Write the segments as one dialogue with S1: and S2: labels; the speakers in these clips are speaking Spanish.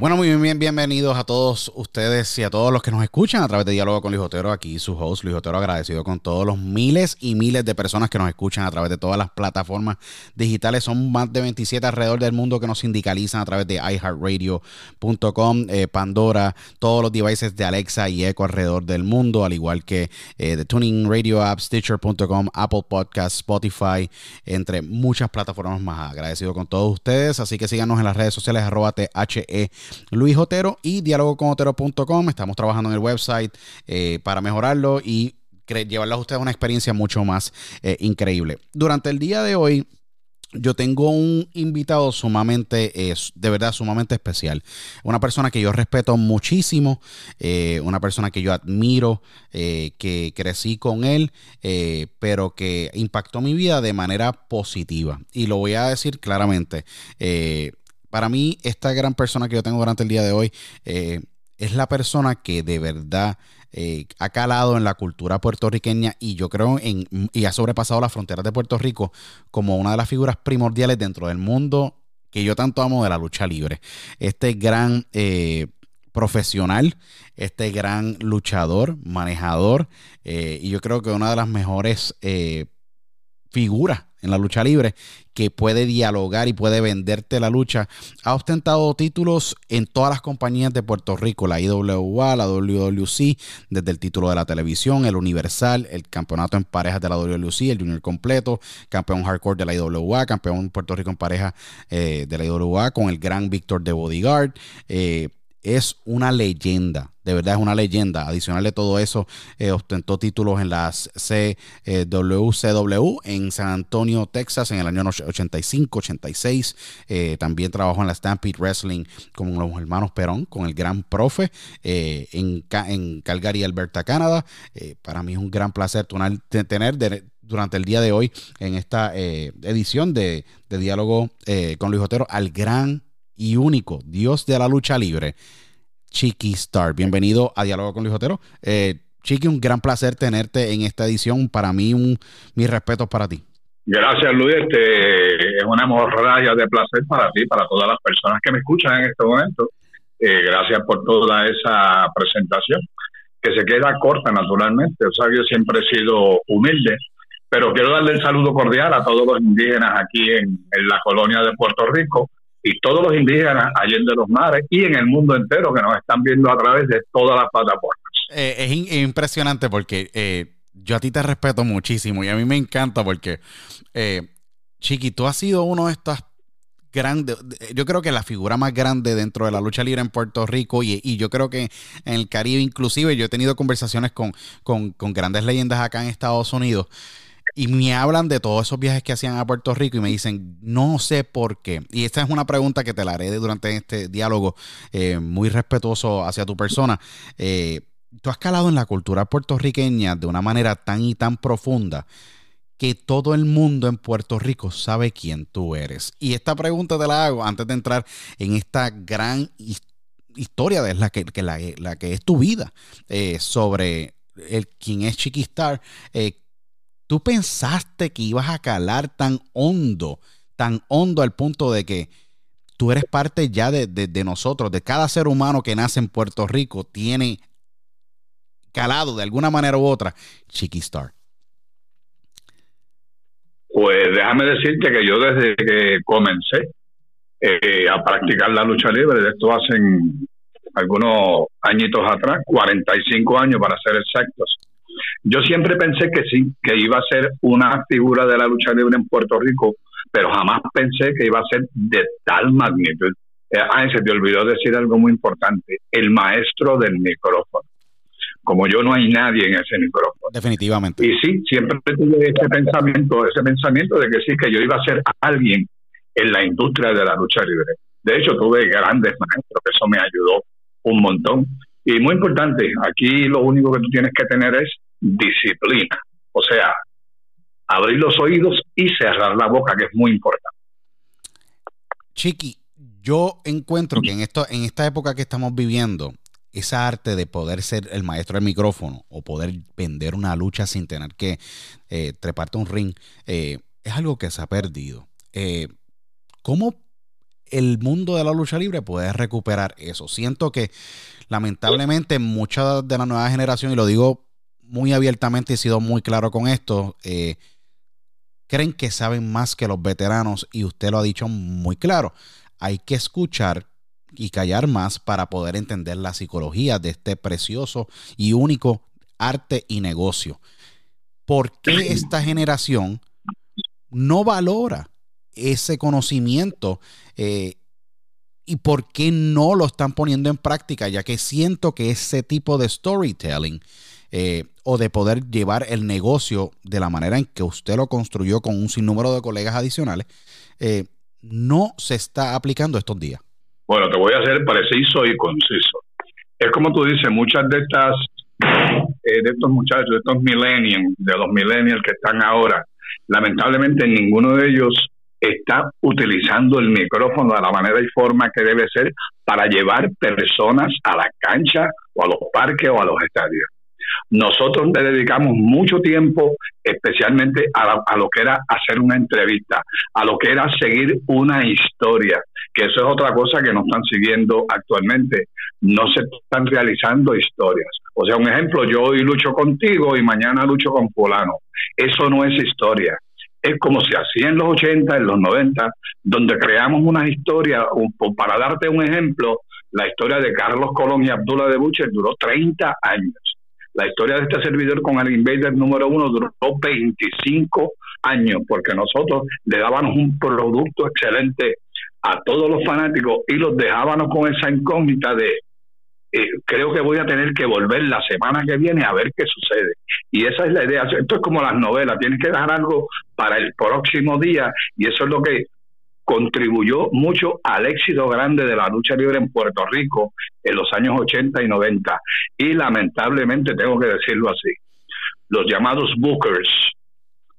S1: Bueno, muy bien, bienvenidos a todos ustedes y a todos los que nos escuchan a través de Diálogo con Luis Otero, aquí su host Luis Otero, agradecido con todos los miles y miles de personas que nos escuchan a través de todas las plataformas digitales. Son más de 27 alrededor del mundo que nos sindicalizan a través de iHeartRadio.com, eh, Pandora, todos los devices de Alexa y Echo alrededor del mundo, al igual que eh, de Tuning Radio App, Stitcher.com, Apple Podcasts, Spotify, entre muchas plataformas más. Agradecido con todos ustedes, así que síganos en las redes sociales arroba THE Luis Otero y dialogoconotero.com. Estamos trabajando en el website eh, para mejorarlo y llevarles a ustedes una experiencia mucho más eh, increíble. Durante el día de hoy, yo tengo un invitado sumamente, de verdad, sumamente especial. Una persona que yo respeto muchísimo, eh, una persona que yo admiro, que crecí con él, pero que impactó mi vida de manera positiva. Y lo voy a decir claramente para mí, esta gran persona que yo tengo durante el día de hoy eh, es la persona que de verdad eh, ha calado en la cultura puertorriqueña y yo creo en, y ha sobrepasado las fronteras de Puerto Rico como una de las figuras primordiales dentro del mundo que yo tanto amo de la lucha libre. Este gran, eh, profesional, este gran luchador, manejador, y yo creo que una de las mejores figuras en la lucha libre que puede dialogar y puede venderte la lucha. Ha ostentado títulos en todas las compañías de Puerto Rico, la IWA, la WWC, desde el título de la televisión, el Universal, el campeonato en parejas de la WWC, el Junior completo, campeón hardcore de la IWA, campeón Puerto Rico en pareja eh, de la IWA con el gran Víctor de Bodyguard. Eh, es una leyenda, de verdad es una leyenda. Adicional de todo eso, eh, ostentó títulos en las CWCW en San Antonio, Texas, en el año 85, 86. Eh, también trabajó en la Stampede Wrestling con los hermanos Perón, con el gran profe eh, en, Calgary, Alberta, Canadá. para mí es un gran placer tener durante el día de hoy en esta edición de, de Diálogo con Luis Otero al gran y único Dios de la lucha libre, Chiqui Star. Bienvenido a Diálogo con Luis Otero. Eh, Chiqui, un gran placer tenerte en esta edición. Para mí, un, mis respetos para ti.
S2: Gracias, Luis. Este, es una morralla de placer para ti, para todas las personas que me escuchan en este momento. Eh, gracias por toda esa presentación, que se queda corta naturalmente. O sea, siempre he sido humilde, pero quiero darle el saludo cordial a todos los indígenas aquí en la colonia de Puerto Rico, y todos los indígenas allende los mares y en el mundo entero que nos están viendo a través de todas las plataformas.
S1: Eh, es impresionante porque eh, yo a ti te respeto muchísimo y a mí me encanta porque, eh, Chiqui, tú has sido uno de estas grandes, yo creo que la figura más grande dentro de la lucha libre en Puerto Rico y, y yo creo que en el Caribe inclusive, yo he tenido conversaciones con, con, con grandes leyendas acá en Estados Unidos y me hablan de todos esos viajes que hacían a Puerto Rico y me dicen, no sé por qué. Y esta es una pregunta que te la haré durante este diálogo eh, muy respetuoso hacia tu persona. Eh, tú has calado en la cultura puertorriqueña de una manera tan y tan profunda que todo el mundo en Puerto Rico sabe quién tú eres. Y esta pregunta te la hago antes de entrar en esta gran historia de la que, la, que es tu vida eh, sobre el, quién es Chiquistar. ¿Tú pensaste que ibas a calar tan hondo, tan hondo al punto de que tú eres parte ya de, nosotros, de cada ser humano que nace en Puerto Rico, tiene calado de alguna manera u otra Chiquistar?
S2: Pues déjame decirte que yo desde que comencé eh, a practicar la lucha libre, de esto hacen algunos añitos atrás, 45 años para ser exactos, yo siempre pensé que sí, que iba a ser una figura de la lucha libre en Puerto Rico, pero jamás pensé que iba a ser de tal magnitud. Ah, se te olvidó decir algo muy importante, el maestro del micrófono. Como yo no hay nadie en ese micrófono.
S1: Definitivamente.
S2: Y sí, siempre tuve ese pensamiento, ese pensamiento de que sí, que yo iba a ser alguien en la industria de la lucha libre. De hecho, tuve grandes maestros, que eso me ayudó un montón. Y muy importante, aquí lo único que tú tienes que tener es disciplina. O sea, abrir los oídos y cerrar la boca, que es muy importante.
S1: Chiqui, yo encuentro que en, esto, en esta época que estamos viviendo, esa arte de poder ser el maestro del micrófono o poder vender una lucha sin tener que eh, treparte un ring, eh, es algo que se ha perdido. Eh, ¿Cómo el mundo de la lucha libre puede recuperar eso? Siento que lamentablemente mucha de la nueva generación, y lo digo muy abiertamente y he sido muy claro con esto, eh, creen que saben más que los veteranos y usted lo ha dicho muy claro. Hay que escuchar y callar más para poder entender la psicología de este precioso y único arte y negocio. ¿Por qué esta generación no valora ese conocimiento eh, y por qué no lo están poniendo en práctica? Ya que siento que ese tipo de storytelling eh, o de poder llevar el negocio de la manera en que usted lo construyó con un sinnúmero de colegas adicionales, eh, no se está aplicando estos días.
S2: Bueno, te voy a ser preciso y conciso. Es como tú dices, muchas de estas, eh, de estos muchachos, de estos millennials, de los millennials que están ahora, lamentablemente ninguno de ellos está utilizando el micrófono de la manera y forma que debe ser para llevar personas a la cancha o a los parques o a los estadios. Nosotros le dedicamos mucho tiempo, especialmente a, a, lo que era hacer una entrevista, a lo que era seguir una historia, que eso es otra cosa que nos están siguiendo actualmente. No se están realizando historias. O sea, un ejemplo, yo hoy lucho contigo y mañana lucho con fulano. Eso no es historia es como se hacía en los 80, en los 90, donde creamos una historia, para darte un ejemplo, la historia de Carlos Colón y Abdullah de Bucher duró 30 años. La historia de este servidor con el Invader número uno duró 25 años, porque nosotros le dábamos un producto excelente a todos los fanáticos y los dejábamos con esa incógnita de eh, creo que voy a tener que volver la semana que viene a ver qué sucede. Y esa es la idea. Esto es como las novelas, tienes que dejar algo para el próximo día y eso es lo que contribuyó mucho al éxito grande de la lucha libre en Puerto Rico en los años 80 y 90. Y lamentablemente tengo que decirlo así, los llamados bookers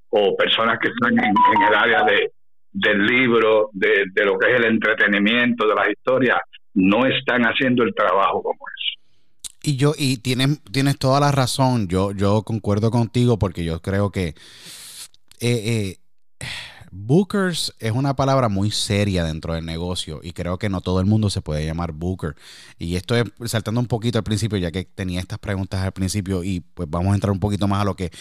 S2: o personas que están en, el área de, del libro, de, de lo que es el entretenimiento, de las historias, no están haciendo el trabajo como es.
S1: Y yo, y tienes, tienes toda la razón, yo, yo concuerdo contigo porque yo creo que eh, eh, Bookers es una palabra muy seria dentro del negocio y creo que no todo el mundo se puede llamar Booker. Y esto es saltando un poquito al principio, ya que tenía estas preguntas al principio y pues vamos a entrar un poquito más a lo que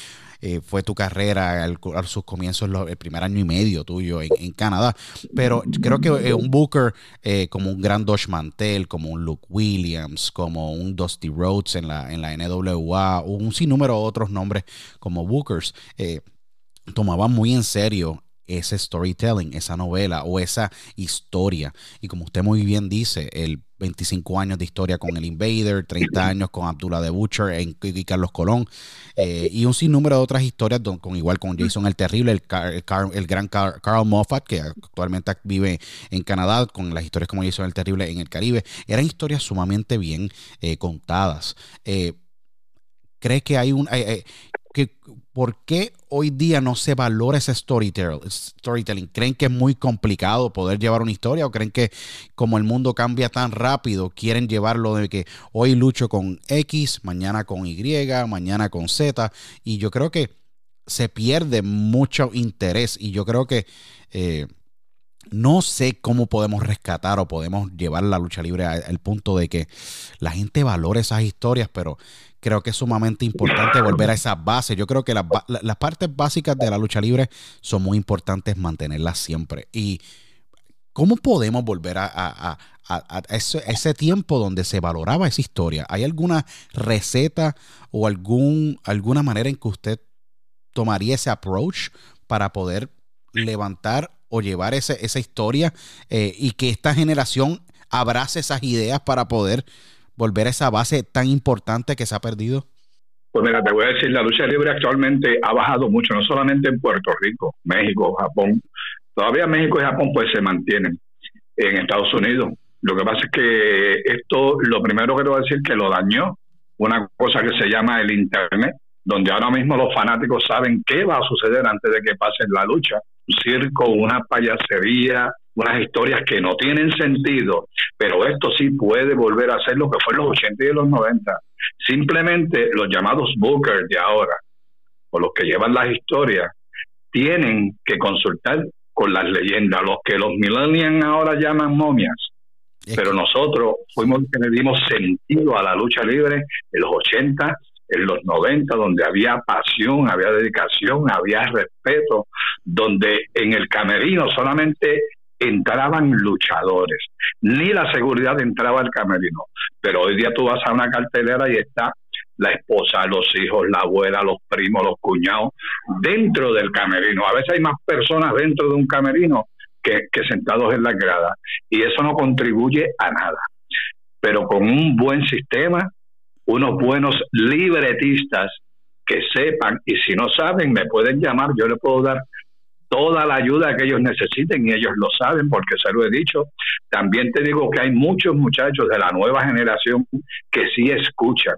S1: eh, fue tu carrera, a sus comienzos, el primer año y medio tuyo en, Canadá. Pero creo que eh, un Booker eh, como un gran Dosh Mantel, como un Luke Williams, como un Dusty Rhodes en la, en la NWA, un sinnúmero de otros nombres como Bookers, tomaban muy en serio ese storytelling, esa novela o esa historia. Y como usted muy bien dice, el 25 años de historia con el Invader, 30 años con Abdullah de Butcher y Carlos Colón, eh, y un sinnúmero de otras historias con igual con Jason el Terrible, el, el, gran Carl, Moffat, que actualmente vive en Canadá, con las historias como Jason el Terrible en el Caribe. Eran historias sumamente bien eh, contadas. Eh, ¿Cree que hay un... que, ¿Por qué hoy día no se valora ese storytelling? ¿Creen que es muy complicado poder llevar una historia o creen que como el mundo cambia tan rápido, quieren llevarlo de que hoy lucho con X, mañana con Y, mañana con Z? Y yo creo que se pierde mucho interés y yo creo que... Eh, no sé cómo podemos rescatar o podemos llevar la lucha libre al punto de que la gente valore esas historias, pero creo que es sumamente importante volver a esa base. Yo creo que las partes básicas de la lucha libre son muy importantes mantenerlas siempre. Y ¿cómo podemos volver a, ese, tiempo donde se valoraba esa historia? ¿Hay alguna receta o algún, alguna manera en que usted tomaría ese approach para poder levantar o llevar ese, esa historia eh, y que esta generación abrace esas ideas para poder volver a esa base tan importante que se ha perdido?
S2: Pues mira, te voy a decir, la lucha libre actualmente ha bajado mucho, no solamente en Puerto Rico, México, Japón. Todavía México y Japón pues se mantienen en Estados Unidos. Lo que pasa es que esto, lo primero que te voy a decir que lo dañó una cosa que se llama el Internet, donde ahora mismo los fanáticos saben qué va a suceder antes de que pase la lucha. Un circo, una payasería, unas historias que no tienen sentido, pero esto sí puede volver a ser lo que fue en los 80 y los 90. Simplemente los llamados bookers de ahora, o los que llevan las historias, tienen que consultar con las leyendas, los que los millennials ahora llaman momias. Pero nosotros fuimos que le dimos sentido a la lucha libre en los 80, en los 90, donde había pasión, había dedicación, había respeto, donde en el camerino solamente entraban luchadores, ni la seguridad entraba al camerino. Pero hoy día tú vas a una cartelera y está la esposa, los hijos, la abuela, los primos, los cuñados, dentro del camerino. A veces hay más personas dentro de un camerino que, sentados en la grada. Y eso no contribuye a nada. Pero con un buen sistema, unos buenos libretistas que sepan, y si no saben, me pueden llamar, yo le puedo dar toda la ayuda que ellos necesiten y ellos lo saben porque se lo he dicho. También te digo que hay muchos muchachos de la nueva generación que sí escuchan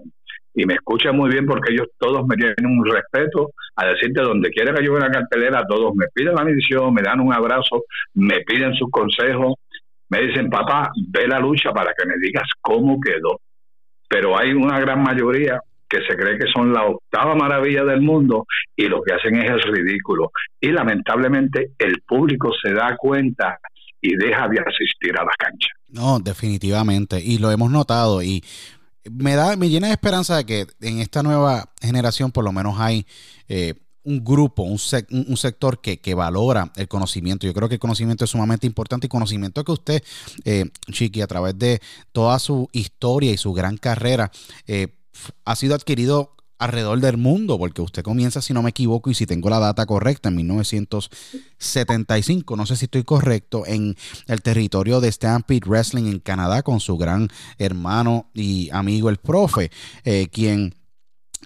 S2: y me escuchan muy bien porque ellos todos me tienen un respeto a decirte donde quiera que yo vea una cartelera, todos me piden la misión, me dan un abrazo, me piden sus consejos, me dicen, papá, ve la lucha para que me digas cómo quedó. Pero hay una gran mayoría que se cree que son la octava maravilla del mundo y lo que hacen es el ridículo. Y lamentablemente el público se da cuenta y deja de asistir a la cancha.
S1: No, definitivamente. Y lo hemos notado y me da, me llena de esperanza de que en esta nueva generación por lo menos hay eh, un grupo, un, un sector que, que, valora el conocimiento. Yo creo que el conocimiento es sumamente importante y conocimiento que usted, eh, Chiqui, a través de toda su historia y su gran carrera, eh, ha sido adquirido alrededor del mundo, porque usted comienza, si no me equivoco, y si tengo la data correcta, en 1975, no sé si estoy correcto, en el territorio de Stampede Wrestling en Canadá con su gran hermano y amigo el profe, eh, quien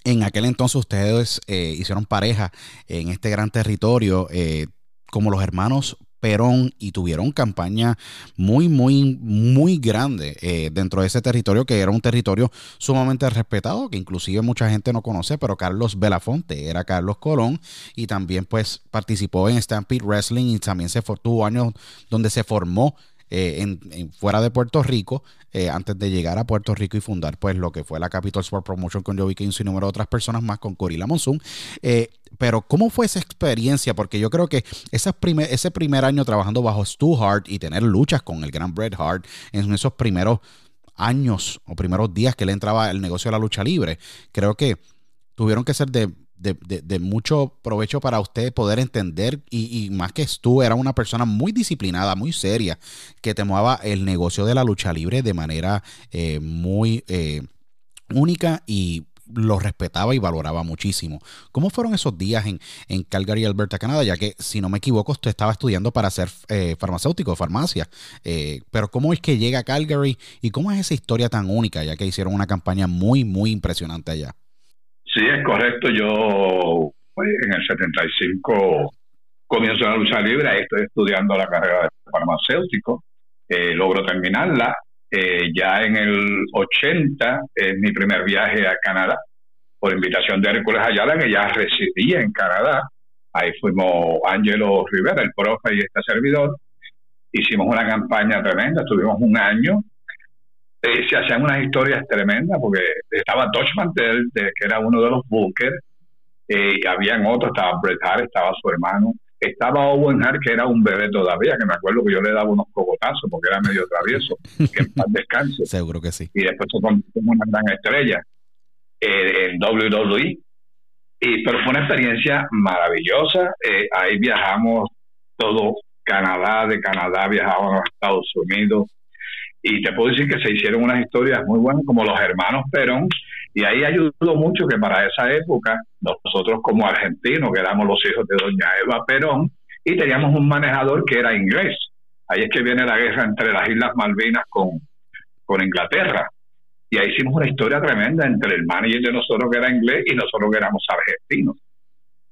S1: en aquel entonces ustedes eh, hicieron pareja en este gran territorio, eh, como los hermanos Perón y tuvieron campaña muy, muy, muy grande eh, dentro de ese territorio que era un territorio sumamente respetado, que inclusive mucha gente no conoce, pero Carlos Belafonte era Carlos Colón y también pues participó en Stampede Wrestling y también se tuvo años donde se formó eh, en, fuera de Puerto Rico eh, antes de llegar a Puerto Rico y fundar pues lo que fue la Capital Sport Promotion con Joey King y número de otras personas más con Corila Monsoon. Eh, pero ¿cómo fue esa experiencia? Porque yo creo que ese primer, ese primer año trabajando bajo Stu Hart y tener luchas con el gran Bret Hart en esos primeros años o primeros días que le entraba al negocio de la lucha libre, creo que tuvieron que ser de de, mucho provecho para usted poder entender y, más que tú era una persona muy disciplinada, muy seria, que tomaba el negocio de la lucha libre de manera eh, muy eh, única y lo respetaba y valoraba muchísimo. ¿Cómo fueron esos días en, en Calgary, Alberta, Canadá? Ya que, si no me equivoco, usted estaba estudiando para ser eh, farmacéutico, farmacia. pero ¿cómo es que llega a Calgary y cómo es esa historia tan única, ya que hicieron una campaña muy, muy impresionante allá?
S2: Sí, es correcto. Yo pues, en el 75 comienzo la lucha libre, estoy estudiando la carrera de farmacéutico, eh, logro terminarla. Eh, ya en el 80 es mi primer viaje a Canadá, por invitación de Hércules Ayala, que ya residía en Canadá. Ahí fuimos Ángelo Rivera, el profe y este servidor. Hicimos una campaña tremenda, estuvimos un año eh, se hacían unas historias tremendas porque estaba Dutch Mantel, que era uno de los Booker, eh, y habían otros, estaba Bret Hart, estaba su hermano, estaba Owen Hart, que era un bebé todavía, que me acuerdo que yo le daba unos cogotazos porque era medio travieso, que en paz descanse.
S1: Seguro que sí.
S2: Y después se convirtió en una gran estrella eh, en WWE. Y, pero fue una experiencia maravillosa. Eh, ahí viajamos todo Canadá, de Canadá viajábamos a Estados Unidos, y te puedo decir que se hicieron unas historias muy buenas como los hermanos Perón y ahí ayudó mucho que para esa época nosotros como argentinos que éramos los hijos de doña Eva Perón y teníamos un manejador que era inglés. Ahí es que viene la guerra entre las Islas Malvinas con, con Inglaterra. Y ahí hicimos una historia tremenda entre el manager de nosotros que era inglés y nosotros que éramos argentinos.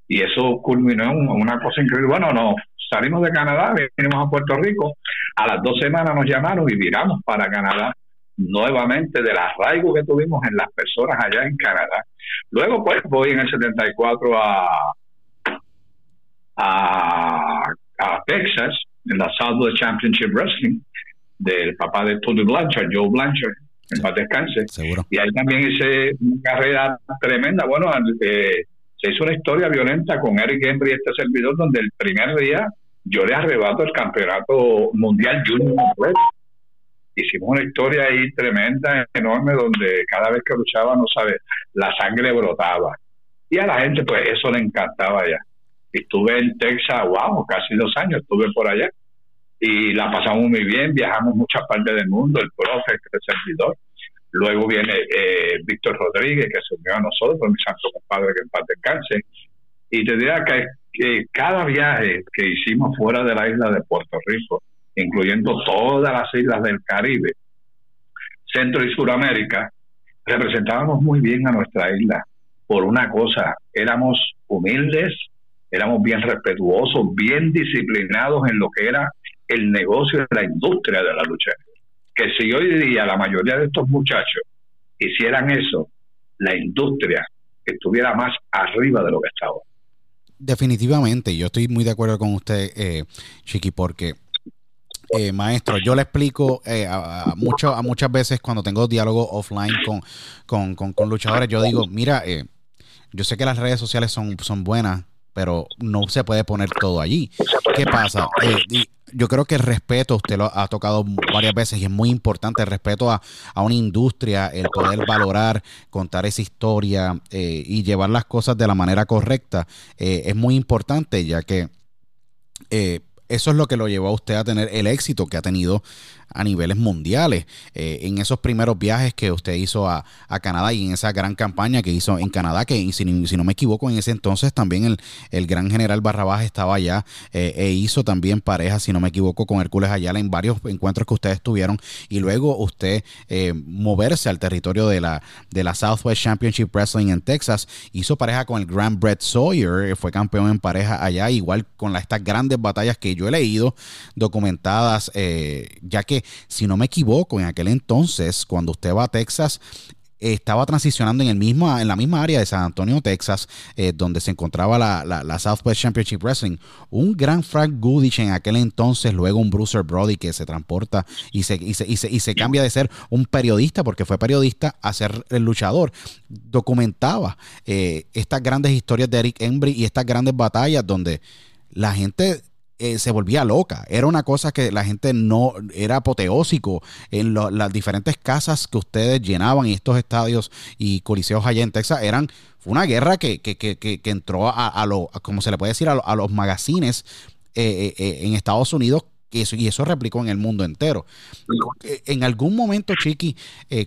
S2: Y eso culminó en una cosa increíble. Bueno no salimos de Canadá, venimos a Puerto Rico, a las dos semanas nos llamaron y viramos para Canadá nuevamente del arraigo que tuvimos en las personas allá en Canadá. Luego, pues, voy en el 74 a, a, a Texas, en la Southwest Championship Wrestling, del papá de Tony Blanchard, Joe Blanchard, en paz descanse. Y ahí también hice una carrera tremenda. Bueno, eh, se hizo una historia violenta con Eric Embry y este servidor, donde el primer día yo le arrebato el campeonato mundial junior. Hicimos una historia ahí tremenda, enorme, donde cada vez que luchaba, no sabe, la sangre brotaba. Y a la gente, pues eso le encantaba ya. Estuve en Texas, wow, casi dos años estuve por allá. Y la pasamos muy bien, viajamos muchas partes del mundo, el profe, el servidor. Luego viene eh, Víctor Rodríguez, que se unió a nosotros, mi santo compadre que en paz descanse. Y te diría que, que, cada viaje que hicimos fuera de la isla de Puerto Rico, incluyendo todas las islas del Caribe, Centro y Suramérica, representábamos muy bien a nuestra isla por una cosa, éramos humildes, éramos bien respetuosos, bien disciplinados en lo que era el negocio de la industria de la lucha que si hoy día la mayoría de estos muchachos hicieran eso, la industria estuviera más arriba de lo que estaba.
S1: Definitivamente, yo estoy muy de acuerdo con usted, eh, Chiqui, porque Eh, maestro, yo le explico eh, a, mucho, a muchas veces cuando tengo diálogo offline con, con, luchadores, yo digo, mira, eh, yo sé que las redes sociales son, son buenas, pero no se puede poner todo allí. ¿Qué pasa? Yo creo que el respeto, usted lo ha tocado varias veces y es muy importante, el respeto a, una industria, el poder valorar, contar esa historia y llevar las cosas de la manera correcta, es muy importante ya que eso es lo que lo llevó a usted a tener el éxito que ha tenido a niveles mundiales. Eh, en esos primeros viajes que usted hizo a, Canadá y en esa gran campaña que hizo en Canadá, que si, no me equivoco, en ese entonces también el, el gran general Barrabás estaba allá eh, e hizo también pareja, si no me equivoco, con Hércules Ayala en varios encuentros que ustedes tuvieron. Y luego usted eh, moverse al territorio de la, de la Southwest Championship Wrestling en Texas, hizo pareja con el Grand Brett Sawyer, fue campeón en pareja allá, igual con la, estas grandes batallas que yo he leído documentadas, ya que si no me equivoco, en aquel entonces, cuando usted va a Texas, estaba transicionando en el mismo en la misma área de San Antonio, Texas, eh, donde se encontraba la, la, Southwest Championship Wrestling. Un gran Frank Goodich en aquel entonces, luego un Bruiser Brody que se transporta y se, y se, y se, y se cambia de ser un periodista, porque fue periodista, a ser el luchador. Documentaba eh, estas grandes historias de Eric Embry y estas grandes batallas donde la gente eh, se volvía loca. Era una cosa que la gente no era apoteósico en las diferentes casas que ustedes llenaban y estos estadios y coliseos allá en Texas eran fue una guerra que, que, que, que entró a, a lo, como se le puede decir, a, los magazines eh, eh, en Estados Unidos y eso, y eso replicó en el mundo entero. En algún momento, Chiqui,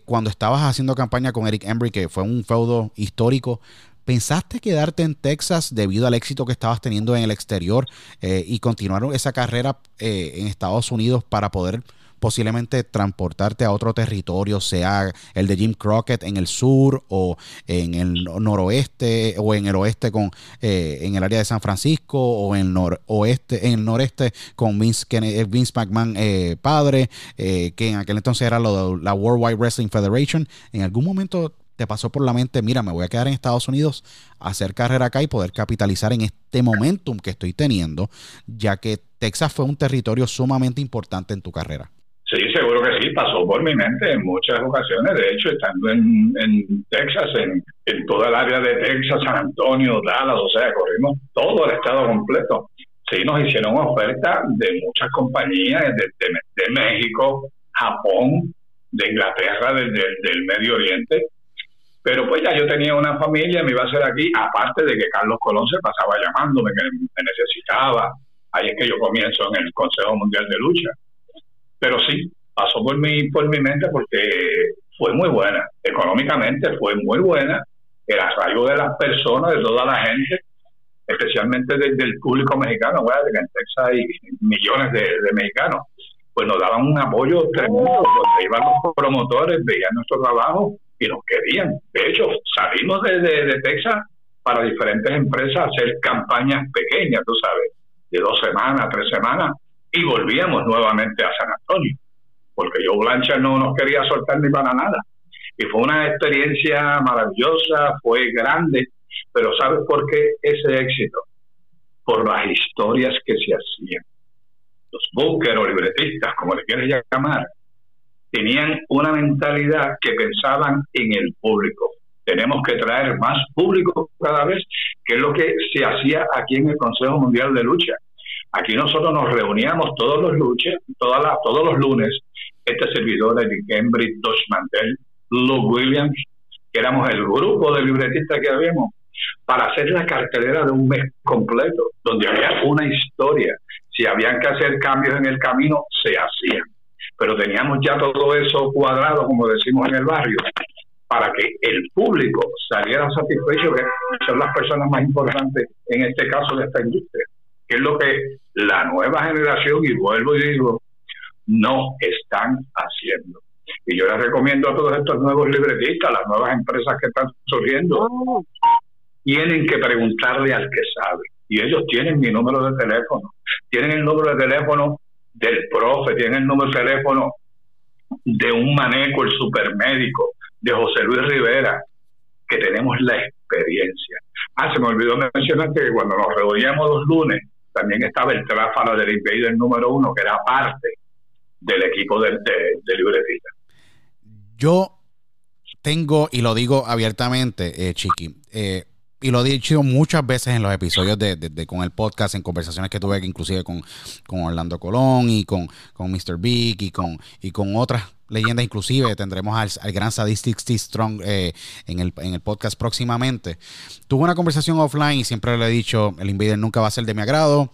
S1: cuando estabas haciendo campaña con Eric Embry, que fue un feudo histórico, ¿Pensaste quedarte en Texas debido al éxito que estabas teniendo en el exterior eh, y continuar esa carrera eh, en Estados Unidos para poder posiblemente transportarte a otro territorio, sea el de Jim Crockett en el sur o en el noroeste o en el oeste con eh, en el área de San Francisco o en el noroeste noreste con Vince, Vince McMahon padre que en aquel entonces era la World Wide Wrestling Federation en algún momento te pasó por la mente, mira, me voy a quedar en Estados Unidos, hacer carrera acá y poder capitalizar en este momentum que estoy teniendo, ya que Texas fue un territorio sumamente importante en tu carrera?
S2: Sí, seguro que sí, pasó por mi mente en muchas ocasiones. De hecho, estando en, Texas, en, toda el área de Texas, San Antonio, Dallas, o sea, corrimos todo el estado completo. Sí, nos hicieron oferta de muchas compañías de, México, Japón, de Inglaterra, del Medio Oriente, pero pues ya yo tenía una familia, me iba a hacer aquí, aparte de que Carlos Colón se pasaba llamándome, que me necesitaba. Ahí es que yo comienzo en el Consejo Mundial de Lucha. Pero sí, pasó por mi, por mi mente porque fue muy buena. Económicamente fue muy buena. El arraigo de las personas, de toda la gente, especialmente desde el público mexicano, de que en Texas hay millones de, de mexicanos, pues nos daban un apoyo tremendo. Donde iban los promotores, veían nuestro trabajo y nos querían. De hecho, salimos de, de, Texas para diferentes empresas a hacer campañas pequeñas, tú sabes, de dos semanas, tres semanas, y volvíamos nuevamente a San Antonio, porque yo Blancha no nos quería soltar ni para nada. Y fue una experiencia maravillosa, fue grande, pero ¿sabes por qué ese éxito? Por las historias que se hacían. Los bookers o libretistas, como le quieres llamar, tenían una mentalidad que pensaban en el público. Tenemos que traer más público cada vez, que es lo que se hacía aquí en el Consejo Mundial de Lucha. Aquí nosotros nos reuníamos todos los luches, todas las, todos los lunes, este servidor de Cambridge, Dodge Mantel, Luke Williams, que éramos el grupo de libretistas que habíamos, para hacer la cartelera de un mes completo, donde había una historia. Si habían que hacer cambios en el camino, se hacían pero teníamos ya todo eso cuadrado, como decimos en el barrio, para que el público saliera satisfecho, que son las personas más importantes en este caso de esta industria, que es lo que la nueva generación, y vuelvo y digo, no están haciendo. Y yo les recomiendo a todos estos nuevos libretistas, las nuevas empresas que están surgiendo, tienen que preguntarle al que sabe. Y ellos tienen mi número de teléfono, tienen el número de teléfono del profe, tiene el número de teléfono de un maneco, el supermédico, de José Luis Rivera, que tenemos la experiencia. Ah, se me olvidó mencionar que cuando nos reuníamos los lunes, también estaba el tráfalo del Invader número uno, que era parte del equipo de, de, libretista.
S1: Yo tengo, y lo digo abiertamente, eh, Chiqui, eh, y lo he dicho muchas veces en los episodios de, con el podcast, en conversaciones que tuve inclusive con, con Orlando Colón y con, con Mr. Big y con, y con otras leyendas, inclusive tendremos al, gran Sadistic Steve Strong eh, en, el, en el podcast próximamente. Tuve una conversación offline y siempre le he dicho, el Invader nunca va a ser de mi agrado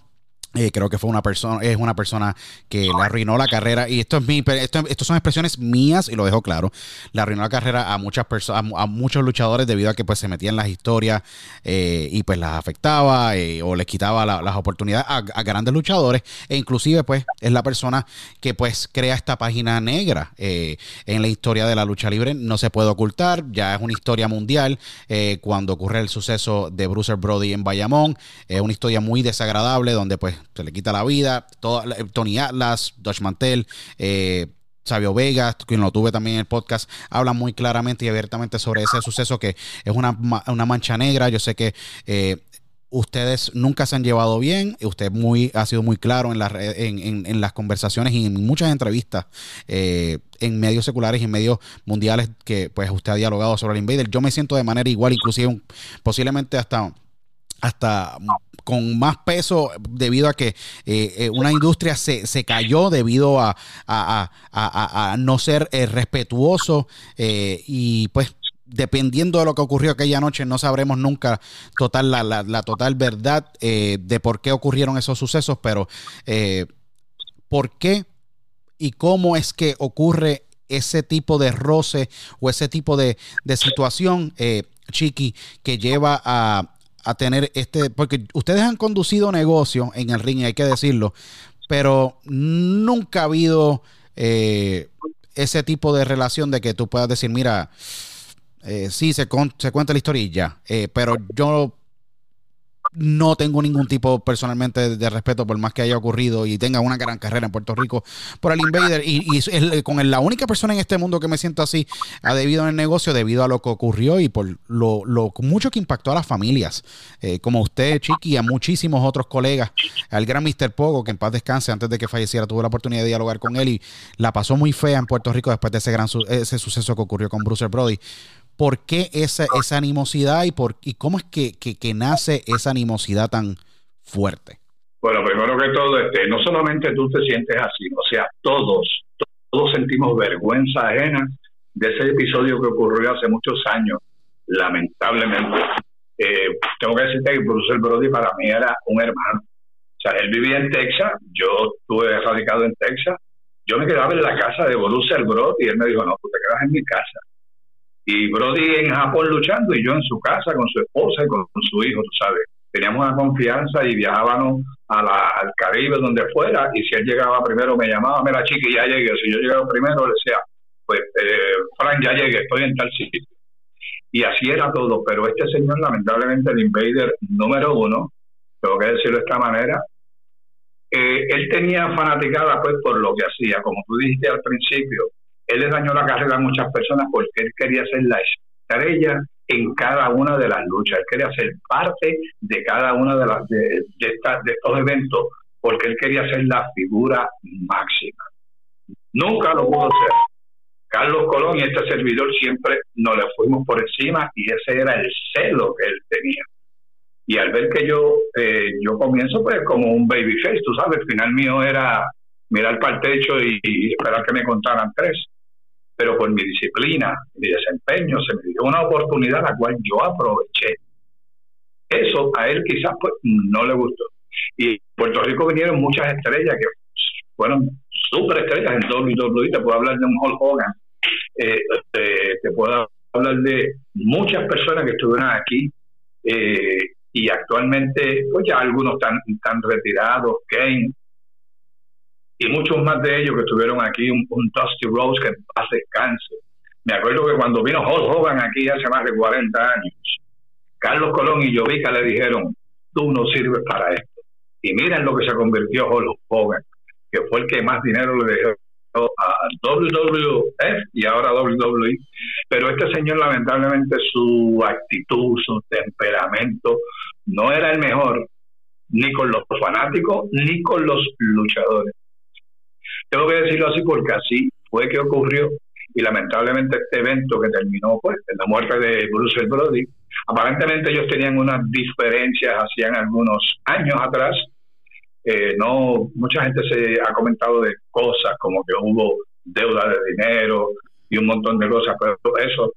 S1: eh, creo que fue una persona, es una persona que le arruinó la carrera. Y esto es mi, esto, son expresiones mías, y lo dejo claro. Le arruinó la carrera a muchas personas, a, muchos luchadores debido a que pues se metían en las historias eh, y pues las afectaba eh, o les quitaba las oportunidades a, grandes luchadores. E inclusive, pues, es la persona que pues crea esta página negra en la historia de la lucha libre. No se puede ocultar, ya es una historia mundial. cuando ocurre el suceso de Bruce Brody en Bayamón, es una historia muy desagradable donde pues se le quita la vida. Tony Atlas, Dutch Mantel, eh, Sabio Vega, quien lo tuve también en el podcast, habla muy claramente y abiertamente sobre ese suceso que es una, mancha negra. Yo sé que eh, ustedes nunca se han llevado bien. Usted muy, ha sido muy claro en, en, las conversaciones y en muchas entrevistas eh, en medios seculares y en medios mundiales que pues usted ha dialogado sobre el Invader. Yo me siento de manera igual, inclusive posiblemente hasta hasta con más peso debido a que eh, eh, una industria se, se, cayó debido a, no ser eh, respetuoso y pues dependiendo de lo que ocurrió aquella noche no sabremos nunca total la, la, total verdad de por qué ocurrieron esos sucesos pero por qué y cómo es que ocurre ese tipo de roce o ese tipo de, de situación Chiqui que lleva a a tener este, porque ustedes han conducido negocio en el ring, hay que decirlo, pero nunca ha habido eh, ese tipo de relación de que tú puedas decir, mira, eh, sí, se, se cuenta la historia y ya, eh, pero yo no tengo ningún tipo personalmente de respeto por más que haya ocurrido y tenga una gran carrera en Puerto Rico por el Invader y, y con la única persona en este mundo que me siento así ha debido en el negocio debido a lo que ocurrió y por lo, mucho que impactó a las familias eh, como usted Chiqui y a muchísimos otros colegas al gran Mr. Pogo que en paz descanse antes de que falleciera tuve la oportunidad de dialogar con él y la pasó muy fea en Puerto Rico después de ese gran ese suceso que ocurrió con Bruce Brody ¿Por qué esa, esa animosidad y, por, y cómo es que, que, nace esa animosidad tan fuerte?
S2: Bueno, primero que todo, este, no solamente tú te sientes así, o sea, todos, todos sentimos vergüenza ajena de ese episodio que ocurrió hace muchos años, lamentablemente. Eh, tengo que decirte que Bruce Brody para mí era un hermano. O sea, él vivía en Texas, yo estuve radicado en Texas, yo me quedaba en la casa de Bruce Brody y él me dijo, no, tú te quedas en mi casa y Brody en Japón luchando y yo en su casa con su esposa y con, su hijo, tú sabes. Teníamos una confianza y viajábamos a al Caribe, donde fuera, y si él llegaba primero me llamaba, mira chiqui, ya llegué. Si yo llegaba primero, le decía, pues, eh, Frank, ya llegué, estoy en tal sitio. Y así era todo, pero este señor, lamentablemente, el invader número uno, tengo que decirlo de esta manera, eh, él tenía fanaticada pues por lo que hacía, como tú dijiste al principio, él le dañó la carrera a muchas personas porque él quería ser la estrella en cada una de las luchas. Él quería ser parte de cada una de, las, de, estos eventos porque él quería ser la figura máxima. Nunca lo pudo ser. Carlos Colón y este servidor siempre nos le fuimos por encima y ese era el celo que él tenía. Y al ver que yo eh, yo comienzo pues como un babyface, tú sabes, el final mío era mirar para el techo y esperar que me contaran tres pero por mi disciplina, mi desempeño, se me dio una oportunidad la cual yo aproveché. Eso a él quizás pues, no le gustó. Y en Puerto Rico vinieron muchas estrellas que fueron súper estrellas en WWE. Te puedo hablar de un Hulk Hogan, eh, te, puedo hablar de muchas personas que estuvieron aquí eh, y actualmente, pues ya algunos están, están retirados. Kane, y muchos más de ellos que estuvieron aquí, un, Dusty Rose que hace cáncer. Me acuerdo que cuando vino Hulk Hogan aquí hace más de 40 años, Carlos Colón y Jovica le dijeron, tú no sirves para esto. Y miren lo que se convirtió Hulk Hogan, que fue el que más dinero le dejó a WWF y ahora WWE. Pero este señor, lamentablemente, su actitud, su temperamento, no era el mejor, ni con los fanáticos, ni con los luchadores. Tengo que decirlo así porque así fue que ocurrió y lamentablemente este evento que terminó pues en la muerte de Bruce Brody, aparentemente ellos tenían unas diferencias hacían algunos años atrás. Eh, no mucha gente se ha comentado de cosas como que hubo deuda de dinero y un montón de cosas, pero eso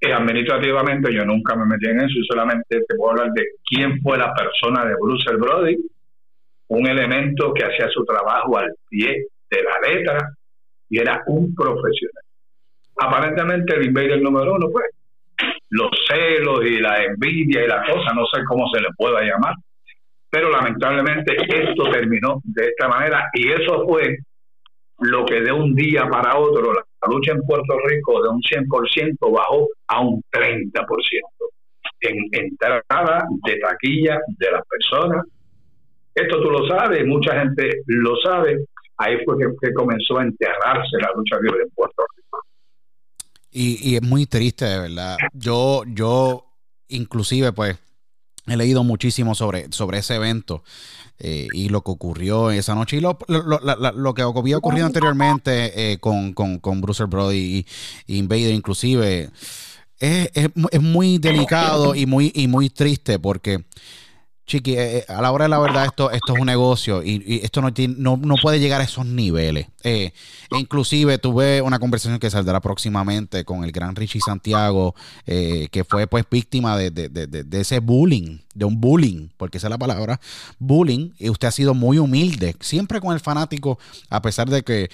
S2: eh, administrativamente yo nunca me metí en eso y solamente te puedo hablar de quién fue la persona de Bruce Brody, un elemento que hacía su trabajo al pie de la letra y era un profesional. Aparentemente el invader número uno, pues, los celos y la envidia y la cosa, no sé cómo se le pueda llamar, pero lamentablemente esto terminó de esta manera y eso fue lo que de un día para otro la lucha en Puerto Rico de un 100% bajó a un 30% en entrada de taquilla de las personas. Esto tú lo sabes, mucha gente lo sabe. Ahí fue que, comenzó a enterrarse la lucha libre en Puerto Rico.
S1: Y, y es muy triste, de verdad. Yo, yo, inclusive, pues, he leído muchísimo sobre, sobre ese evento eh, y lo que ocurrió esa noche y lo, lo, que había ocurrido anteriormente eh, con, con, con Bruce Brody y, Invader inclusive. Es, es, es, muy delicado y muy, y muy triste porque Chiqui, eh, eh, a la hora de la verdad esto, esto es un negocio y, esto no, no, no, puede llegar a esos niveles. Eh, e inclusive tuve una conversación que saldrá próximamente con el gran Richie Santiago, que fue pues víctima de, de, de, de, ese bullying, de un bullying, porque esa es la palabra, bullying, y usted ha sido muy humilde, siempre con el fanático, a pesar de que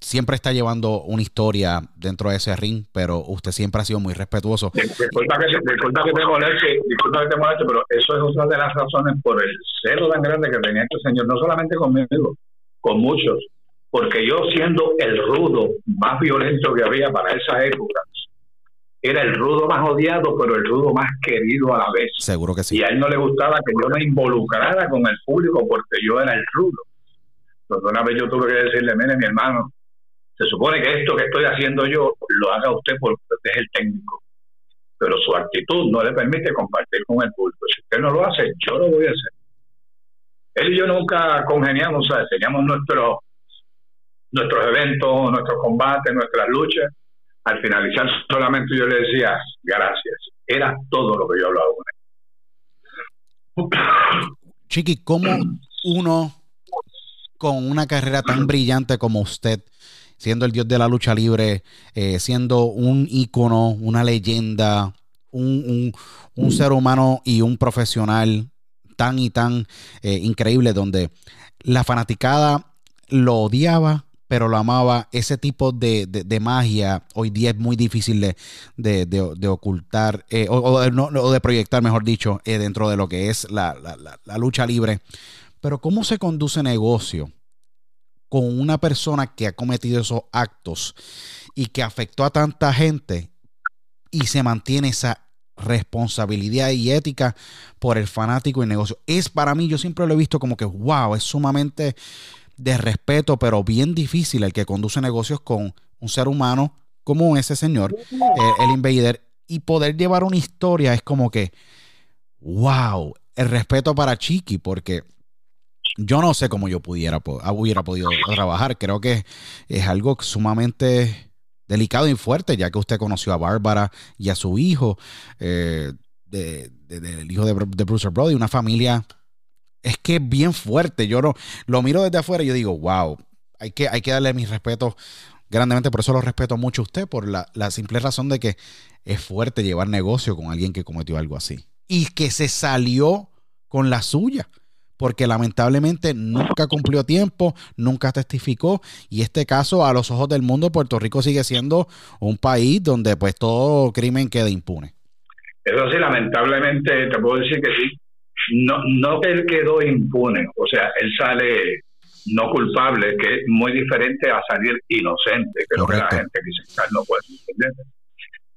S1: siempre está llevando una historia dentro de ese ring, pero usted siempre ha sido muy respetuoso.
S2: Disculpa que, disculpa que te moleste, disculpa que te moleste, pero eso es otra de las razones por el celo tan grande que tenía este señor, no solamente conmigo, con muchos, porque yo siendo el rudo más violento que había para esa época, era el rudo más odiado, pero el rudo más querido a la vez.
S1: Seguro que sí.
S2: Y a él no le gustaba que yo me involucrara con el público porque yo era el rudo. Entonces una vez yo tuve que decirle, mire mi hermano, se supone que esto que estoy haciendo yo lo haga usted porque usted es el técnico, pero su actitud no le permite compartir con el público. Si usted no lo hace, yo lo voy a hacer. Él y yo nunca congeniamos, sea, teníamos nuestros nuestros eventos, nuestros combates, nuestras luchas. Al finalizar solamente yo le decía gracias. Era todo lo que yo hablaba con
S1: él. Chiqui, ¿cómo uno con una carrera tan brillante como usted siendo el dios de la lucha libre, eh, siendo un ícono, una leyenda, un, ser humano y un profesional tan y tan eh, increíble, donde la fanaticada lo odiaba, pero lo amaba. Ese tipo de, magia hoy día es muy difícil de, ocultar eh, o, de proyectar, mejor dicho, dentro de lo que es la, la lucha libre. Pero ¿cómo se conduce negocio? Con una persona que ha cometido esos actos y que afectó a tanta gente y se mantiene esa responsabilidad y ética por el fanático y negocio. Es para mí, yo siempre lo he visto como que, wow, es sumamente de respeto, pero bien difícil el que conduce negocios con un ser humano como ese señor, el, el Invader, y poder llevar una historia es como que, wow, el respeto para Chiqui, porque yo no sé cómo yo pudiera hubiera podido trabajar. Creo que es algo sumamente delicado y fuerte, ya que usted conoció a Bárbara y a su hijo, eh, del hijo de, Bruce Brody, una familia. Es que bien fuerte. Yo no, lo miro desde afuera y yo digo, wow, hay que, hay que darle mis respetos grandemente. Por eso lo respeto mucho a usted, por la, la simple razón de que es fuerte llevar negocio con alguien que cometió algo así. Y que se salió con la suya porque lamentablemente nunca cumplió tiempo, nunca testificó y este caso a los ojos del mundo Puerto Rico sigue siendo un país donde pues todo crimen queda impune.
S2: Eso sí, lamentablemente te puedo decir que sí. No, no que él quedó impune, o sea, él sale no culpable, que es muy diferente a salir inocente, que lo que la gente quizás no puede entender.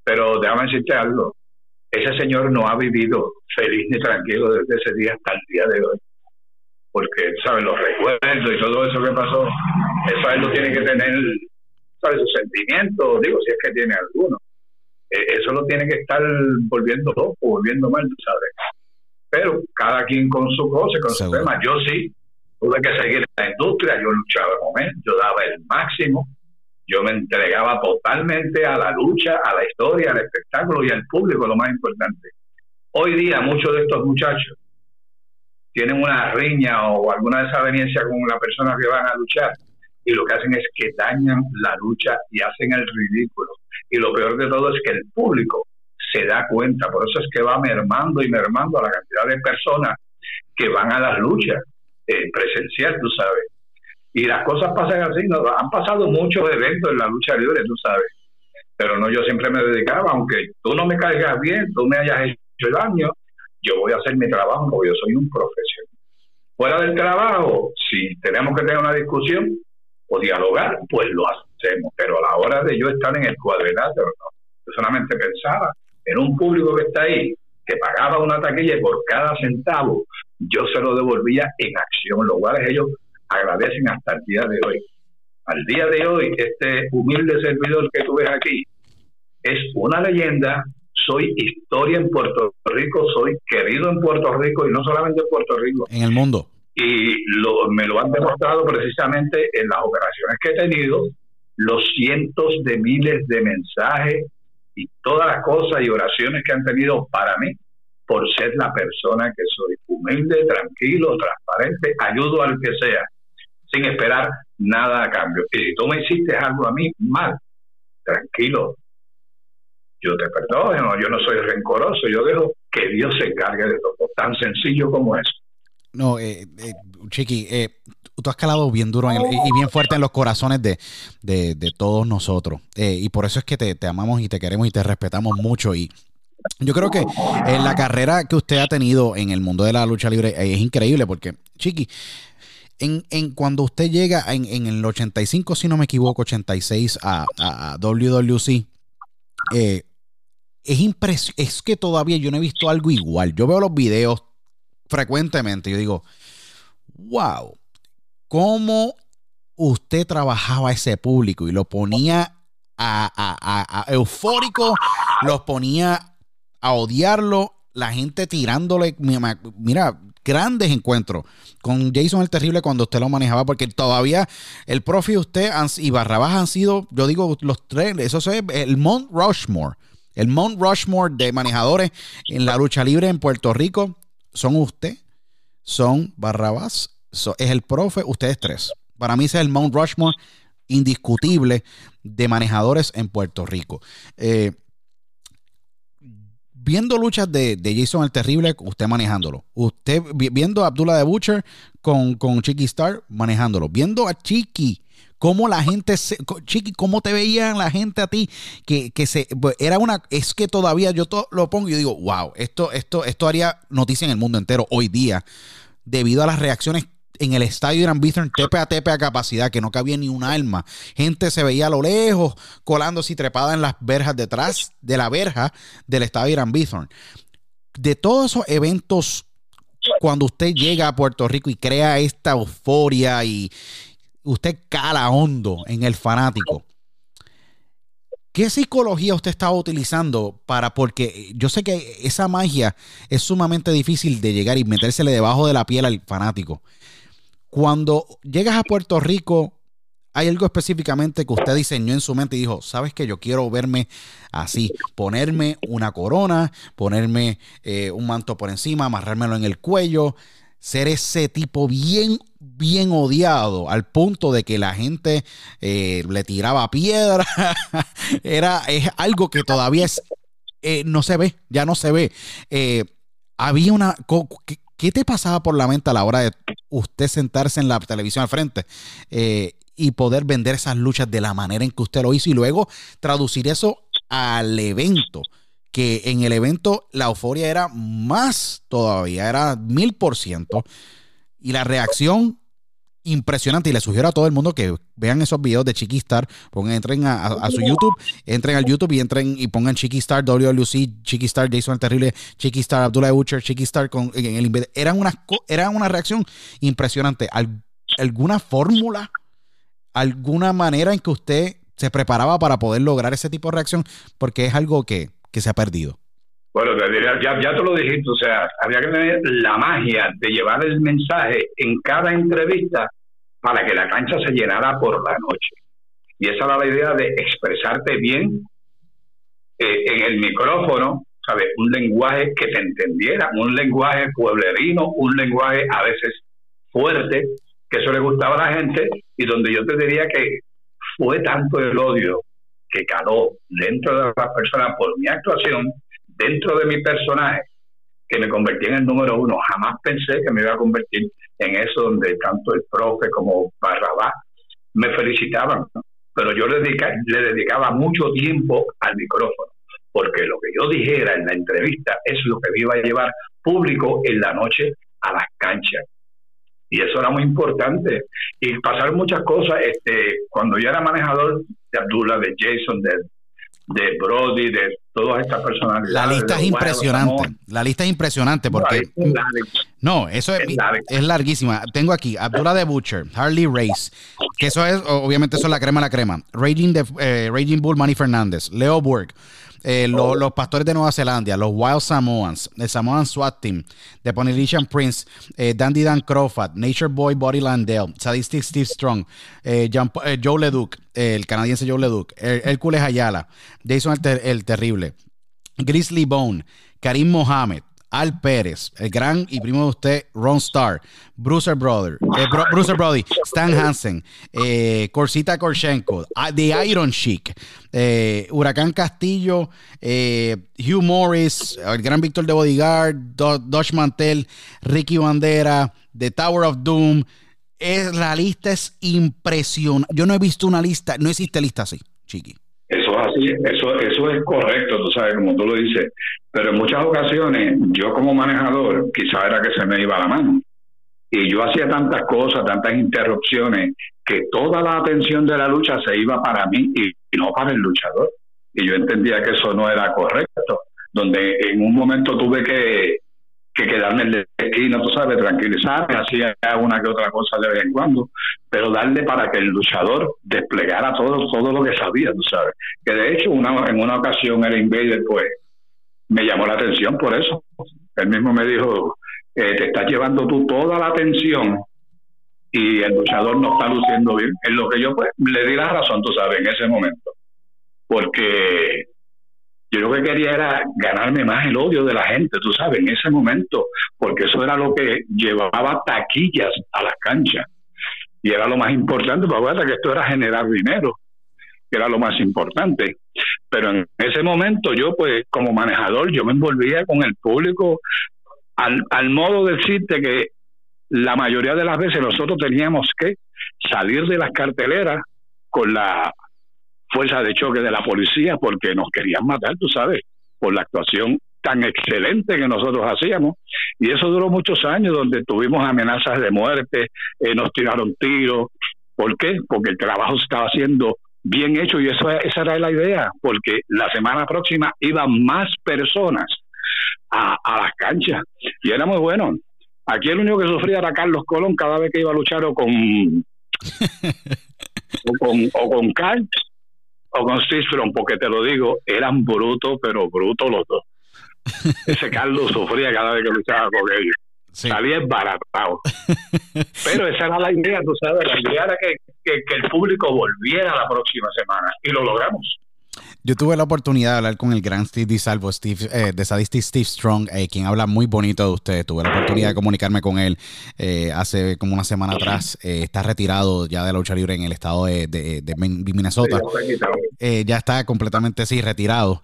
S2: Pero déjame decirte algo, ese señor no ha vivido feliz ni tranquilo desde ese día hasta el día de hoy porque, ¿sabes? Los recuerdos y todo eso que pasó, eso él lo tiene que tener, ¿sabes? Sus sentimientos, digo, si es que tiene alguno. Eh, eso lo tiene que estar volviendo loco, volviendo mal, ¿sabes? Pero cada quien con su cosa, con su tema. Yo sí, tuve que seguir en la industria, yo luchaba con él, yo daba el máximo, yo me entregaba totalmente a la lucha, a la historia, al espectáculo y al público, lo más importante. Hoy día muchos de estos muchachos tienen una riña o alguna desaveniencia con la persona que van a luchar y lo que hacen es que dañan la lucha y hacen el ridículo. Y lo peor de todo es que el público se da cuenta, por eso es que va mermando y mermando a la cantidad de personas que van a las luchas eh, presencial, tú sabes. Y las cosas pasan así, ¿no? han pasado muchos eventos en la lucha libre, tú sabes. Pero no, yo siempre me dedicaba, aunque tú no me caigas bien, tú me hayas hecho daño, yo voy a hacer mi trabajo porque yo soy un profesional. Fuera del trabajo, si tenemos que tener una discusión o dialogar, pues lo hacemos. Pero a la hora de yo estar en el cuadrilátero, no. Yo solamente pensaba en un público que está ahí, que pagaba una taquilla por cada centavo yo se lo devolvía en acción, lo cual ellos agradecen hasta el día de hoy. Al día de hoy, este humilde servidor que tú ves aquí es una leyenda, soy historia en Puerto Rico, soy querido en Puerto Rico y no solamente en Puerto Rico.
S1: En el mundo.
S2: Y lo, me lo han demostrado precisamente en las operaciones que he tenido, los cientos de miles de mensajes y todas las cosas y oraciones que han tenido para mí por ser la persona que soy, humilde, tranquilo, transparente, ayudo al que sea, sin esperar nada a cambio. Y si tú me hiciste algo a mí mal, tranquilo, yo te perdono, yo no soy rencoroso, yo dejo que Dios se encargue de todo, tan sencillo como eso.
S1: No, eh, eh, Chiqui, eh, tú has calado bien duro y bien fuerte en los corazones de, de, todos nosotros. Eh, y por eso es que te, te, amamos y te queremos y te respetamos mucho. Y yo creo que la carrera que usted ha tenido en el mundo de la lucha libre eh, es increíble porque, Chiqui, en, en cuando usted llega en, en, el 85, si no me equivoco, 86 a, a, WWC, eh, es impresionante, es que todavía yo no he visto algo igual. Yo veo los videos frecuentemente yo digo, wow, cómo usted trabajaba ese público y lo ponía a, a, a, eufórico, los ponía a odiarlo, la gente tirándole, mira, grandes encuentros con Jason el Terrible cuando usted lo manejaba, porque todavía el profe usted y Barrabás han sido, yo digo, los tres, eso es el Mount Rushmore, el Mount Rushmore de manejadores en la lucha libre en Puerto Rico, son usted, son Barrabás, es el profe, ustedes tres. Para mí ese es el Mount Rushmore indiscutible de manejadores en Puerto Rico. Eh, viendo luchas de, Jason el Terrible, usted manejándolo. Usted viendo a Abdullah de Butcher con, con Chiqui Star manejándolo. Viendo a Chiqui, cómo la gente, se, Chiqui, cómo te veían la gente a ti, que, se, pues, era una, es que todavía yo lo pongo y digo, wow, esto, esto, esto haría noticia en el mundo entero hoy día, debido a las reacciones en el estadio Irán Bithorn tepe a tepe a capacidad, que no cabía ni un alma. Gente se veía a lo lejos, colándose y trepada en las verjas detrás de la verja del estadio Irán Bithorn. De todos esos eventos, cuando usted llega a Puerto Rico y crea esta euforia y usted cala hondo en el fanático, ¿Qué psicología usted estaba utilizando para, porque yo sé que esa magia es sumamente difícil de llegar y metérsele debajo de la piel al fanático. Cuando llegas a Puerto Rico, hay algo específicamente que usted diseñó en su mente y dijo, sabes que yo quiero verme así, ponerme una corona, ponerme eh, un manto por encima, amarrármelo en el cuello, ser ese tipo bien, bien odiado al punto de que la gente eh, le tiraba piedra. Era, es algo que todavía es, eh, no se ve, ya no se ve. había una, ¿Qué te pasaba por la mente a la hora de usted sentarse en la televisión al frente eh, y poder vender esas luchas de la manera en que usted lo hizo y luego traducir eso al evento? Que en el evento la euforia era más todavía, era mil por ciento. Y la reacción impresionante y le sugiero a todo el mundo que vean esos videos de Chiquistar, pongan, entren a, su YouTube, entren al YouTube y entren y pongan Chiquistar, WLC, Chiquistar, Jason el Terrible, Chiquistar, Abdullah Butcher, Chiquistar con en el eran una era una reacción impresionante. ¿Alguna fórmula, alguna manera en que usted se preparaba para poder lograr ese tipo de reacción? Porque es algo que, que se ha perdido.
S2: Bueno, ya te lo dijiste, o sea, había que tener la magia de llevar el mensaje en cada entrevista para que la cancha se llenara por la noche. Y esa era la idea de expresarte bien eh, en el micrófono, ¿sabes? Un lenguaje que te entendiera, un lenguaje pueblerino, un lenguaje a veces fuerte, que eso le gustaba a la gente y donde yo te diría que fue tanto el odio que caló dentro de las personas por mi actuación, dentro de mi personaje, que me convertí en el número uno. Jamás pensé que me iba a convertir en eso donde tanto el profe como Barrabás me felicitaban, pero yo le, le dedicaba mucho tiempo al micrófono, porque lo que yo dijera en la entrevista es lo que me iba a llevar público en la noche a las canchas. Y eso era muy importante. Y pasaron muchas cosas. Este, cuando yo era manejador de Abdullah, de Jason, de de Brody, de todas estas personas.
S1: La lista es impresionante. La lista es impresionante porque. no, eso es, es, larguísima. Tengo aquí Abdullah de Butcher, Harley Race, que eso es, obviamente, eso es la crema la crema. Raging, de, eh, Raging Bull, Manny Fernández, Leo Burke. Eh, los pastores de Nueva Zelanda, los Wild Samoans, el Samoan SWAT Team, The Polynesian Prince, eh, Dandy Dan Crawford, Nature Boy Body Landell, Sadistic Steve Strong, eh, Joe Leduc, el canadiense Joe Leduc, Hércules Ayala, Jason el Terrible, Grizzly Bone, Karim Mohamed, al Pérez, el gran y primo de usted, Ron Starr, Brucer Brother, eh, Brody, Stan Hansen, eh, Corsita Korshenko, ah, The Iron Chic, eh, Huracán Castillo, Hugh Morris, el gran Víctor de Bodyguard, Dodge Mantel, Ricky Bandera, The Tower of Doom. Es, la lista es impresionante. Yo no he visto una lista, no existe lista así, chiqui.
S2: Eso es así, eso, eso es correcto, tú sabes, como tú lo dices. Pero en muchas ocasiones, yo como manejador, quizá era que se me iba la mano. Y yo hacía tantas cosas, tantas interrupciones, que toda la atención de la lucha se iba para mí y, no para el luchador. Y yo entendía que eso no era correcto. Donde en un momento tuve que, que quedarme en la esquina, tú sabes, tranquilizarme, hacía una que otra cosa de vez en cuando, pero darle para que el luchador desplegara todo, todo lo que sabía, tú sabes. Que de hecho, una, en una ocasión el Invader, pues, me llamó la atención por eso. Él mismo me dijo, eh, te estás llevando tú toda la atención y el luchador no está luciendo bien. En lo que yo pues, le di la razón, tú sabes, en ese momento. Porque yo lo que quería era ganarme más el odio de la gente, tú sabes, en ese momento, porque eso era lo que llevaba taquillas a las canchas. Y era lo más importante, porque que esto era generar dinero, que era lo más importante. Pero en ese momento yo, pues, como manejador, yo me envolvía con el público al, al modo de decirte que la mayoría de las veces nosotros teníamos que salir de las carteleras con la fuerza de choque de la policía porque nos querían matar, tú sabes, por la actuación tan excelente que nosotros hacíamos. Y eso duró muchos años donde tuvimos amenazas de muerte, eh, nos tiraron tiros. ¿Por qué? Porque el trabajo se estaba haciendo bien hecho y eso, esa era la idea, porque la semana próxima iban más personas a, a las canchas y era muy bueno. Aquí el único que sufría era Carlos Colón cada vez que iba a luchar o con, o con, o con Carl con Steve porque te lo digo, eran brutos, pero brutos los dos. Ese Carlos sufría cada vez que luchaba con ellos. Salía embaratado. Pero esa era la idea, tú sabes, la idea era que, que, el público volviera la próxima semana y lo logramos.
S1: Yo tuve la oportunidad de hablar con el gran Steve DiSalvo, Steve, eh, de Sadistic Steve Strong, eh, quien habla muy bonito de usted. Tuve la oportunidad de comunicarme con él eh, hace como una semana atrás. está retirado ya de la lucha libre en el estado de, de, Minnesota. ya está completamente, sí, retirado.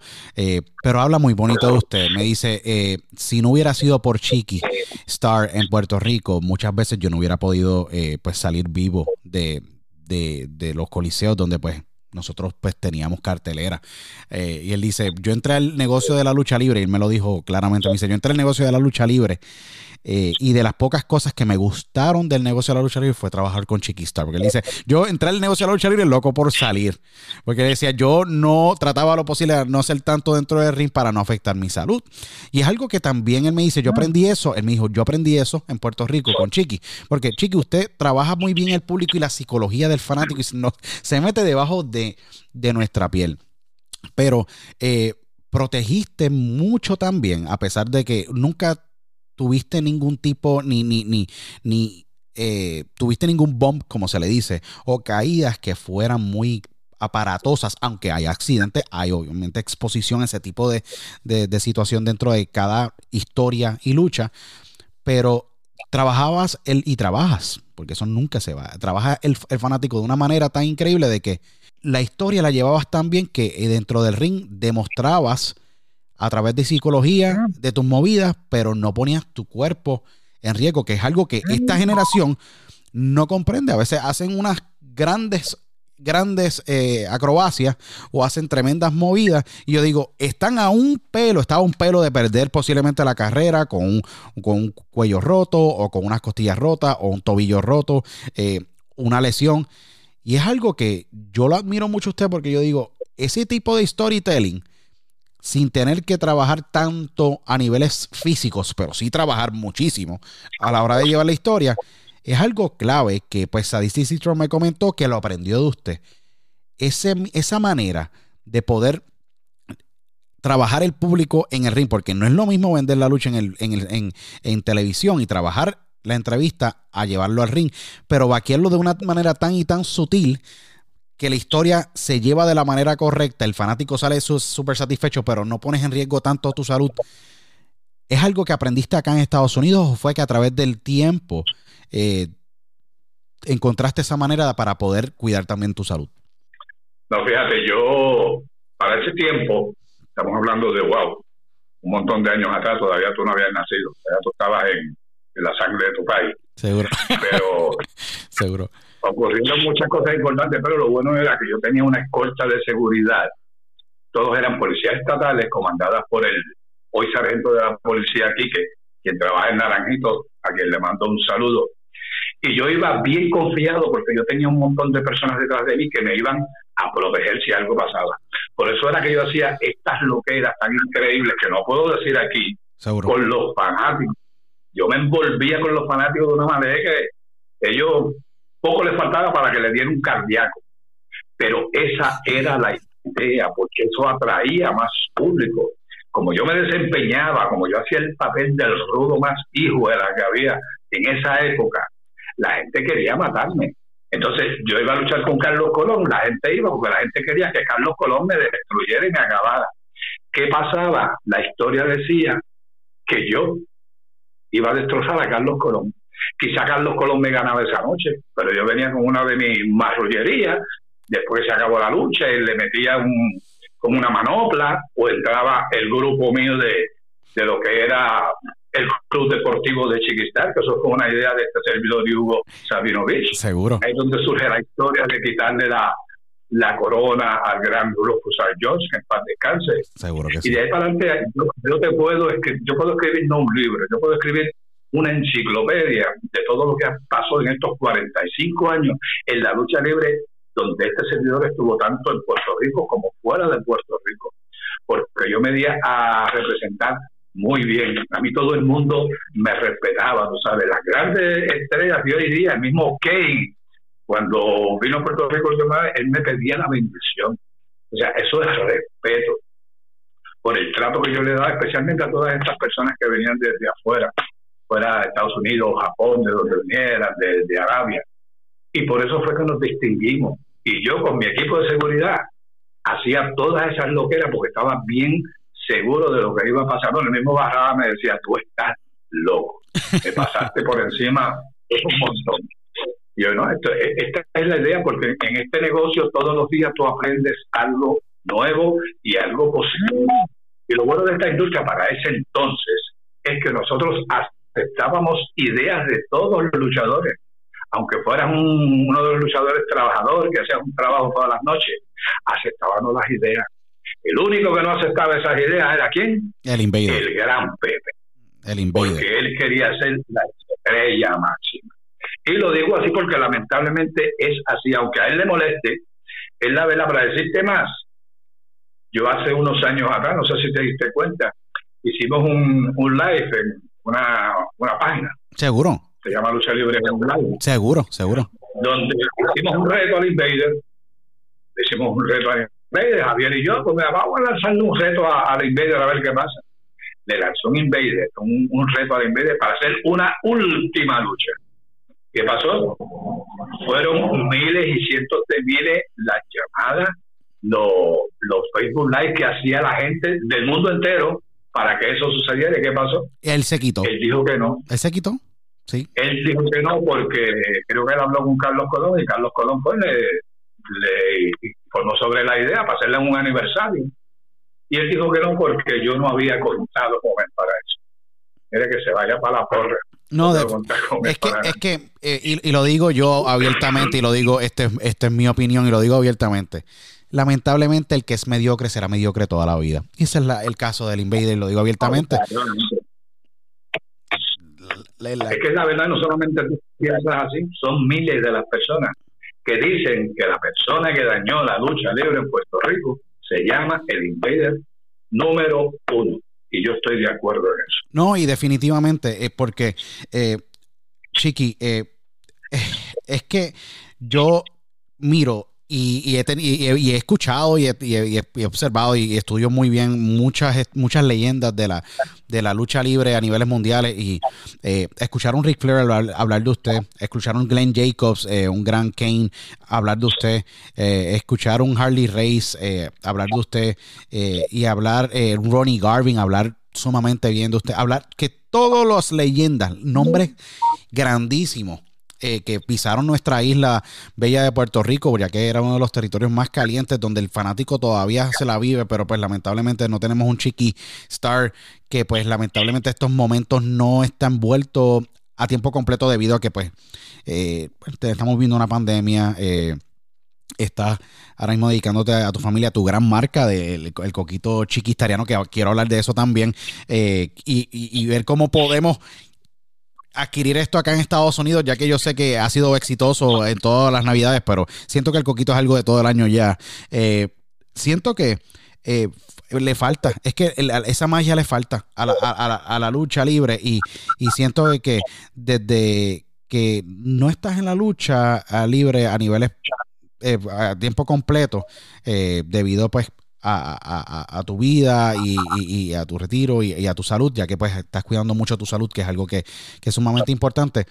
S1: pero habla muy bonito de usted. Me dice, si no hubiera sido por Chiqui Star en Puerto Rico, muchas veces yo no hubiera podido pues salir vivo de, de los coliseos donde pues nosotros pues teníamos cartelera. Eh, y él dice, yo entré al negocio de la lucha libre, y él me lo dijo claramente, me dice, yo entré al negocio de la lucha libre eh, y de las pocas cosas que me gustaron del negocio de la lucha libre fue trabajar con Chiquistar. Porque él dice, yo entré al negocio de la lucha libre loco por salir. Porque él decía, yo no trataba lo posible de no hacer tanto dentro del ring para no afectar mi salud. Y es algo que también él me dice, yo aprendí eso. Él me dijo, yo aprendí eso en Puerto Rico con Chiqui. Porque Chiqui, usted trabaja muy bien el público y la psicología del fanático y se mete debajo de, de nuestra piel. Pero... Eh, protegiste mucho también, a pesar de que nunca tuviste ningún tipo, ni, ni, ni, ni eh, tuviste ningún bump, como se le dice, o caídas que fueran muy aparatosas, aunque hay accidentes, hay obviamente exposición a ese tipo de, de, situación dentro de cada historia y lucha, pero trabajabas el, y trabajas, porque eso nunca se va, trabaja el, el, fanático de una manera tan increíble de que la historia la llevabas tan bien que eh, dentro del ring demostrabas a través de psicología, de tus movidas, pero no ponías tu cuerpo en riesgo, que es algo que esta generación no comprende. A veces hacen unas grandes grandes eh, acrobacias o hacen tremendas movidas y yo digo, están a un pelo, está a un pelo de perder posiblemente la carrera con un, con un cuello roto o con unas costillas rotas o un tobillo roto, eh, una lesión. Y es algo que yo lo admiro mucho a usted porque yo digo, ese tipo de storytelling sin tener que trabajar tanto a niveles físicos, pero sí trabajar muchísimo a la hora de llevar la historia, es algo clave que pues Sadisty Citron me comentó que lo aprendió de usted. Ese, esa manera de poder trabajar el público en el ring, porque no es lo mismo vender la lucha en, el, en, el, en, en televisión y trabajar la entrevista a llevarlo al ring, pero vaquearlo de una manera tan y tan sutil que la historia se lleva de la manera correcta, el fanático sale súper satisfecho, pero no pones en riesgo tanto tu salud. ¿Es algo que aprendiste acá en Estados Unidos o fue que a través del tiempo eh, encontraste esa manera para poder cuidar también tu salud?
S2: No, fíjate, yo para ese tiempo, estamos hablando de wow, un montón de años atrás, todavía tú no habías nacido, todavía tú estabas en, en la sangre de tu país.
S1: Seguro.
S2: Pero
S1: seguro
S2: ocurrieron muchas cosas importantes, pero lo bueno era que yo tenía una escolta de seguridad. Todos eran policías estatales comandadas por el hoy sargento de la policía Quique, quien trabaja en Naranjito, a quien le mando un saludo. Y yo iba bien confiado porque yo tenía un montón de personas detrás de mí que me iban a proteger si algo pasaba. Por eso era que yo hacía estas loqueras tan increíbles que no puedo decir aquí con los fanáticos. Yo me envolvía con los fanáticos de una manera que ellos poco le faltaba para que le diera un cardíaco. Pero esa era la idea, porque eso atraía más público. Como yo me desempeñaba, como yo hacía el papel del rudo más hijo de la que había en esa época, la gente quería matarme. Entonces yo iba a luchar con Carlos Colón, la gente iba porque la gente quería que Carlos Colón me destruyera y me acabara. ¿Qué pasaba? La historia decía que yo iba a destrozar a Carlos Colón. Quizá Carlos Colón me ganaba esa noche, pero yo venía con una de mis marrullerías, después se acabó la lucha y le metía un, como una manopla, o entraba el grupo mío de, de lo que era el Club Deportivo de Chiquistar, que eso fue una idea de este servidor de Hugo Sabinovich.
S1: Seguro.
S2: Ahí es donde surge la historia de quitarle la, la corona al gran Rufus Jones, que en paz descanse.
S1: Seguro que
S2: y de ahí para adelante, yo, te puedo, yo puedo escribir no un libro, yo puedo escribir una enciclopedia de todo lo que pasó en estos 45 años en la lucha libre, donde este servidor estuvo tanto en Puerto Rico como fuera de Puerto Rico, porque yo me di a representar muy bien. A mí todo el mundo me respetaba, tú sabes, las grandes estrellas de hoy día, el mismo Kane, cuando vino a Puerto Rico, él me pedía la bendición. O sea, eso es respeto por el trato que yo le daba, especialmente a todas estas personas que venían desde afuera fuera de Estados Unidos, Japón, de donde vinieran, de, Arabia. Y por eso fue que nos distinguimos. Y yo con mi equipo de seguridad hacía todas esas loqueras porque estaba bien seguro de lo que iba a pasar. el mismo Barraba me decía, tú estás loco, te pasaste por encima un montón. Y yo, no, esto, e, esta es la idea porque en este negocio todos los días tú aprendes algo nuevo y algo positivo. Y lo bueno de esta industria para ese entonces es que nosotros aceptábamos ideas de todos los luchadores, aunque fueran uno de los luchadores trabajadores que hacía un trabajo todas las noches, aceptábamos las ideas. El único que no aceptaba esas ideas era quién?
S1: El Invader.
S2: El gran Pepe.
S1: El Invader.
S2: Porque él quería ser la estrella máxima. Y lo digo así porque lamentablemente es así, aunque a él le moleste, es la vela para decirte más. Yo hace unos años acá, no sé si te diste cuenta, hicimos un, un live en, una, una página.
S1: Seguro.
S2: Se llama Lucha Libre.
S1: Seguro, seguro.
S2: Donde hicimos un reto al Invader, hicimos un reto al Invader, Javier y yo, pues vamos a lanzarle un reto a, la Invader a ver qué pasa. Le lanzó un Invader, un, un reto a la Invader para hacer una última lucha. ¿Qué pasó? Fueron miles y cientos de miles las llamadas, los, los Facebook Live que hacía la gente del mundo entero para que eso sucediera. ¿Y qué pasó?
S1: Él se quitó.
S2: Él dijo que no.
S1: ¿Él se quitó? Sí.
S2: Él dijo que no porque creo que él habló con Carlos Colón y Carlos Colón pues le, le informó sobre la idea para hacerle un aniversario. Y él dijo que no porque yo no había contado con él para eso. Mire que se vaya para la porra.
S1: No, es, que, es que, eh, y, lo digo yo abiertamente, y lo digo, este, este es mi opinión, y lo digo abiertamente. Lamentablemente, el que es mediocre será mediocre toda la vida. Y ese es el caso del Invader, lo digo abiertamente.
S2: Es que la verdad no solamente tú piensas así, son miles de las personas que dicen que la persona que dañó la lucha libre en Puerto Rico se llama el Invader número uno. Y yo estoy de acuerdo en eso.
S1: No, y definitivamente, es porque, eh, Chiqui, eh, es que yo miro y, he y, he escuchado y he, observado y estudio muy bien muchas muchas leyendas de la de la lucha libre a niveles mundiales y eh, escucharon Rick Flair hablar, de usted, escucharon Glenn Jacobs, eh, un gran Kane, hablar de usted, eh, escucharon Harley Race eh, hablar de usted y hablar Ronnie Garvin hablar sumamente bien de usted, hablar que todas las leyendas, nombres grandísimos eh, que pisaron nuestra isla bella de Puerto Rico, ya que era uno de los territorios más calientes donde el fanático todavía se la vive, pero pues lamentablemente no tenemos un chiqui star que pues lamentablemente estos momentos no están vueltos a tiempo completo debido a que pues eh, estamos viendo una pandemia. Eh, estás ahora mismo dedicándote a, tu familia, a tu gran marca del el coquito chiquistariano, que quiero hablar de eso también, y, y, ver cómo podemos adquirir esto acá en Estados Unidos, ya que yo sé que ha sido exitoso en todas las navidades, pero siento que el coquito es algo de todo el año ya. Eh, siento que eh, le falta, es que esa magia le falta a la, lucha libre y, siento que desde que no estás en la lucha libre a niveles eh, a tiempo completo, debido pues a, tu vida y, a tu retiro y, a tu salud, ya que pues estás cuidando mucho tu salud, que es algo que, es sumamente importante,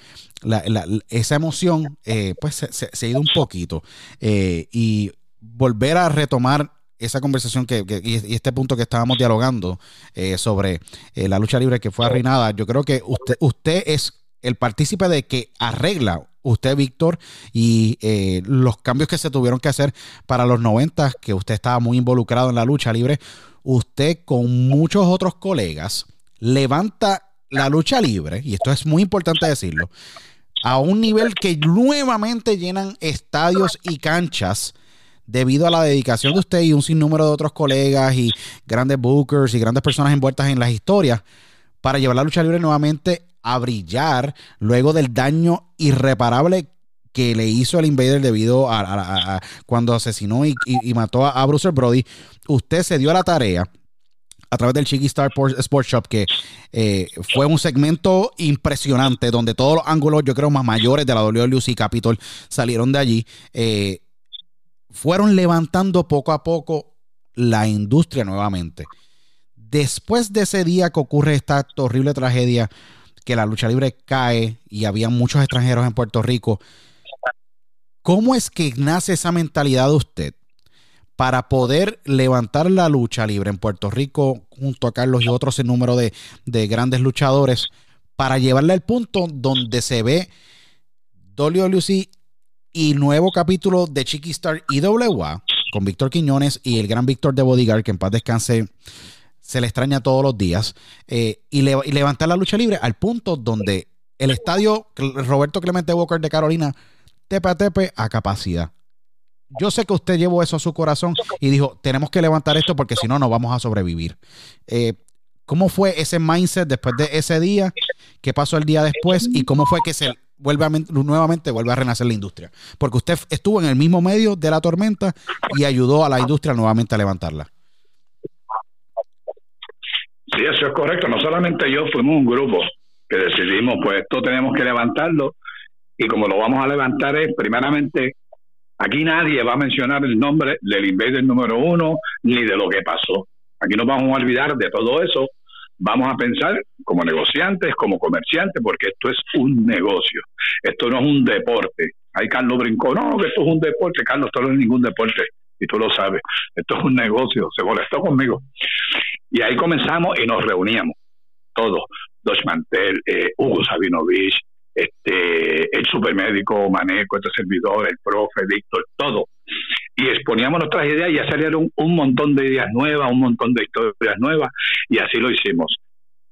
S1: esa emoción eh, pues se, ha ido un poquito. Eh, y volver a retomar esa conversación que, y este punto que estábamos dialogando eh, sobre la lucha libre que fue arruinada, yo creo que usted, usted es el partícipe de que arregla usted, Víctor, y eh, los cambios que se tuvieron que hacer para los 90, que usted estaba muy involucrado en la lucha libre, usted con muchos otros colegas levanta la lucha libre, y esto es muy importante decirlo, a un nivel que nuevamente llenan estadios y canchas debido a la dedicación de usted y un sinnúmero de otros colegas y grandes bookers y grandes personas envueltas en las historias para llevar la lucha libre nuevamente a brillar luego del daño irreparable que le hizo el Invader debido a, cuando asesinó y, mató a, Bruce Brody, usted se dio a la tarea a través del Chiqui Star Sports Shop, que eh, fue un segmento impresionante donde todos los ángulos, yo creo, más mayores de la WLC Capitol salieron de allí. Eh, fueron levantando poco a poco la industria nuevamente. Después de ese día que ocurre esta horrible tragedia, que la lucha libre cae y había muchos extranjeros en Puerto Rico. ¿Cómo es que nace esa mentalidad de usted para poder levantar la lucha libre en Puerto Rico junto a Carlos y otros en número de, grandes luchadores para llevarle al punto donde se ve WWC y nuevo capítulo de Chiqui Star IWA con Víctor Quiñones y el gran Víctor de Bodyguard, que en paz descanse se le extraña todos los días, eh, y, levantar la lucha libre al punto donde el estadio Roberto Clemente Walker de Carolina tepe a tepe a capacidad. Yo sé que usted llevó eso a su corazón y dijo, tenemos que levantar esto porque si no, no vamos a sobrevivir. Eh, ¿Cómo fue ese mindset después de ese día? ¿Qué pasó el día después? ¿Y cómo fue que se vuelve nuevamente vuelve a renacer la industria? Porque usted estuvo en el mismo medio de la tormenta y ayudó a la industria nuevamente a levantarla.
S2: Sí, eso es correcto. No solamente yo, fuimos un grupo que decidimos, pues esto tenemos que levantarlo y como lo vamos a levantar es, primeramente, Aquí nadie va a mencionar el nombre del invader número uno ni de lo que pasó. Aquí nos vamos a olvidar de todo eso. Vamos a pensar como negociantes, como comerciantes, porque esto es un negocio. Esto no es un deporte. Ahí Carlos brincó, no, que esto es un deporte. Carlos, esto no es ningún deporte. Y tú lo sabes. Esto es un negocio. Se molestó conmigo. Y ahí comenzamos y nos reuníamos. Todos. Dos Mantel, eh, Hugo Sabinovich, este, el supermédico Maneco, este servidor, el profe, Víctor, todo. Y exponíamos nuestras ideas y ya salieron un montón de ideas nuevas, un montón de historias nuevas, y así lo hicimos.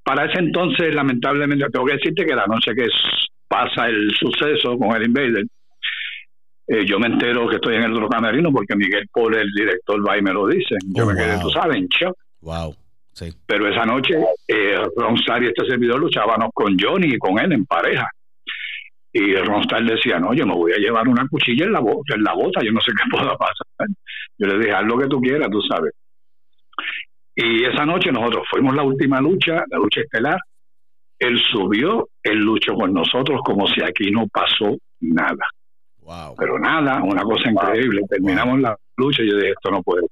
S2: Para ese entonces, lamentablemente, tengo que decirte que la noche que pasa el suceso con el Invader, eh, yo me entero que estoy en el otro camerino porque Miguel Paul, el director, va y me lo dice. Yo
S1: Oh,
S2: me quedé,
S1: wow.
S2: tú sabes, en shock.
S1: Wow. Sí.
S2: Pero esa noche, eh, Ronstar y este servidor luchábamos con Johnny y con él en pareja. Y Ronstar decía, no, yo me voy a llevar una cuchilla en la, en la bota, yo no sé qué pueda pasar. Yo le dije, haz lo que tú quieras, tú sabes. Y esa noche nosotros fuimos la última lucha, la lucha estelar. Él subió, él luchó con nosotros como si aquí no pasó nada.
S1: Wow.
S2: Pero nada, una cosa increíble. Terminamos la lucha y yo dije, esto no puede ser.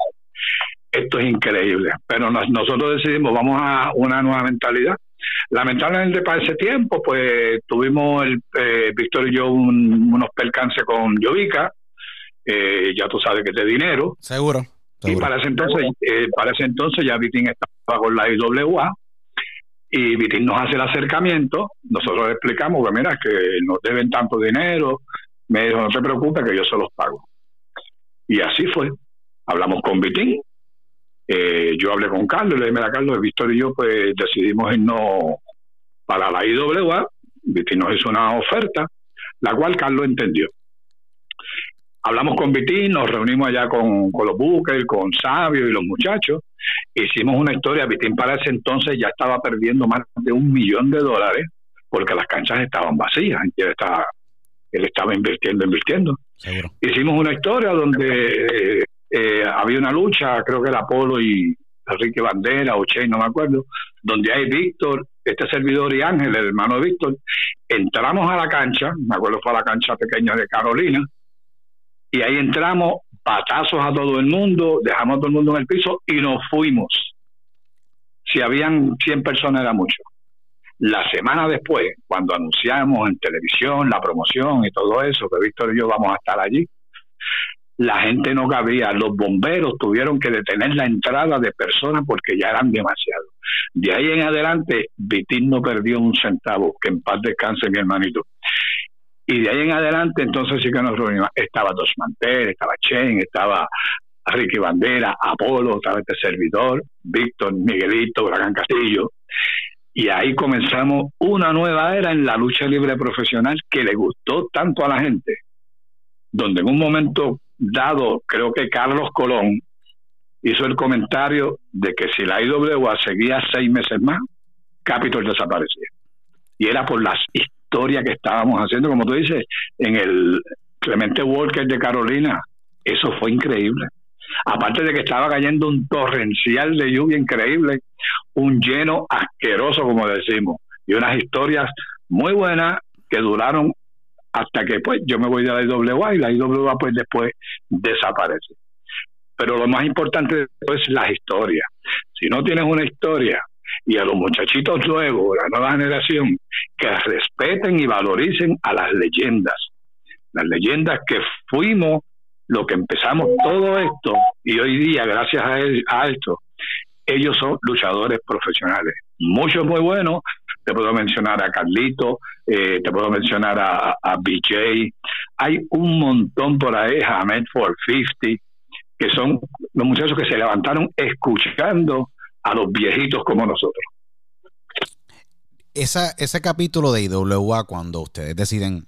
S2: Esto es increíble. Pero nos- nosotros decidimos, vamos a una nueva mentalidad. Lamentablemente para ese tiempo, pues tuvimos el, eh, Víctor y yo un- unos percances con Yovica, eh, ya tú sabes que es de dinero,
S1: Seguro.
S2: y para ese entonces, eh, para ese entonces ya Vitín estaba con la IWA y Vitín nos hace el acercamiento, nosotros le explicamos que mira que nos deben tanto dinero, me dijo no te preocupes que yo se los pago. Y así fue. Hablamos con Vitín, eh, yo hablé con Carlos, le dije, mira Carlos, Víctor y yo pues decidimos irnos para la IWA, Vitín nos hizo una oferta, la cual Carlos entendió hablamos con Vitín, nos reunimos allá con, con los Booker, con Sabio y los muchachos. Hicimos una historia. Vitín para ese entonces ya estaba perdiendo más de un millón de dólares porque las canchas estaban vacías. Y él estaba, él estaba invirtiendo, invirtiendo.
S1: Seguro.
S2: Hicimos una historia donde eh, eh, había una lucha, creo que era Apolo y Enrique Bandera o Che, no me acuerdo, donde hay Víctor, este servidor y Ángel, el hermano de Víctor. Entramos a la cancha, me acuerdo fue a la cancha pequeña de Carolina, y ahí entramos, patazos a todo el mundo, dejamos a todo el mundo en el piso y nos fuimos. Si habían 100 personas era mucho. La semana después, cuando anunciamos en televisión la promoción y todo eso, que Víctor y yo vamos a estar allí, la gente no cabía, los bomberos tuvieron que detener la entrada de personas porque ya eran demasiados. De ahí en adelante, Vitín no perdió un centavo, que en paz descanse mi hermanito. Y de ahí en adelante, entonces sí que nos reunimos. Estaba Dos Mantel, estaba Chen, estaba Ricky Bandera, Apolo, estaba este servidor, Víctor, Miguelito, Huracán Castillo. Y ahí comenzamos una nueva era en la lucha libre profesional que le gustó tanto a la gente, donde en un momento dado, creo que Carlos Colón hizo el comentario de que si la IWA seguía seis meses más, Capitol desaparecía. Y era por las historias que estábamos haciendo, como tú dices, en el Clemente Walker de Carolina. Eso fue increíble. Aparte de que estaba cayendo un torrencial de lluvia increíble, un lleno asqueroso, como decimos, y unas historias muy buenas que duraron hasta que pues yo me voy de la IWA y la IWA pues después desaparece. Pero lo más importante es las historias. Si no tienes una historia y a los muchachitos nuevos, la nueva generación, que respeten y valoricen a las leyendas, las leyendas que fuimos lo que empezamos todo esto y hoy día gracias a, él- a esto ellos son luchadores profesionales muchos muy buenos te puedo mencionar a Carlito eh, te puedo mencionar a, BJ hay un montón por ahí Hamed 450 que son los muchachos que se levantaron escuchando a los viejitos como nosotros.
S1: Esa, ese capítulo de IWA, cuando ustedes deciden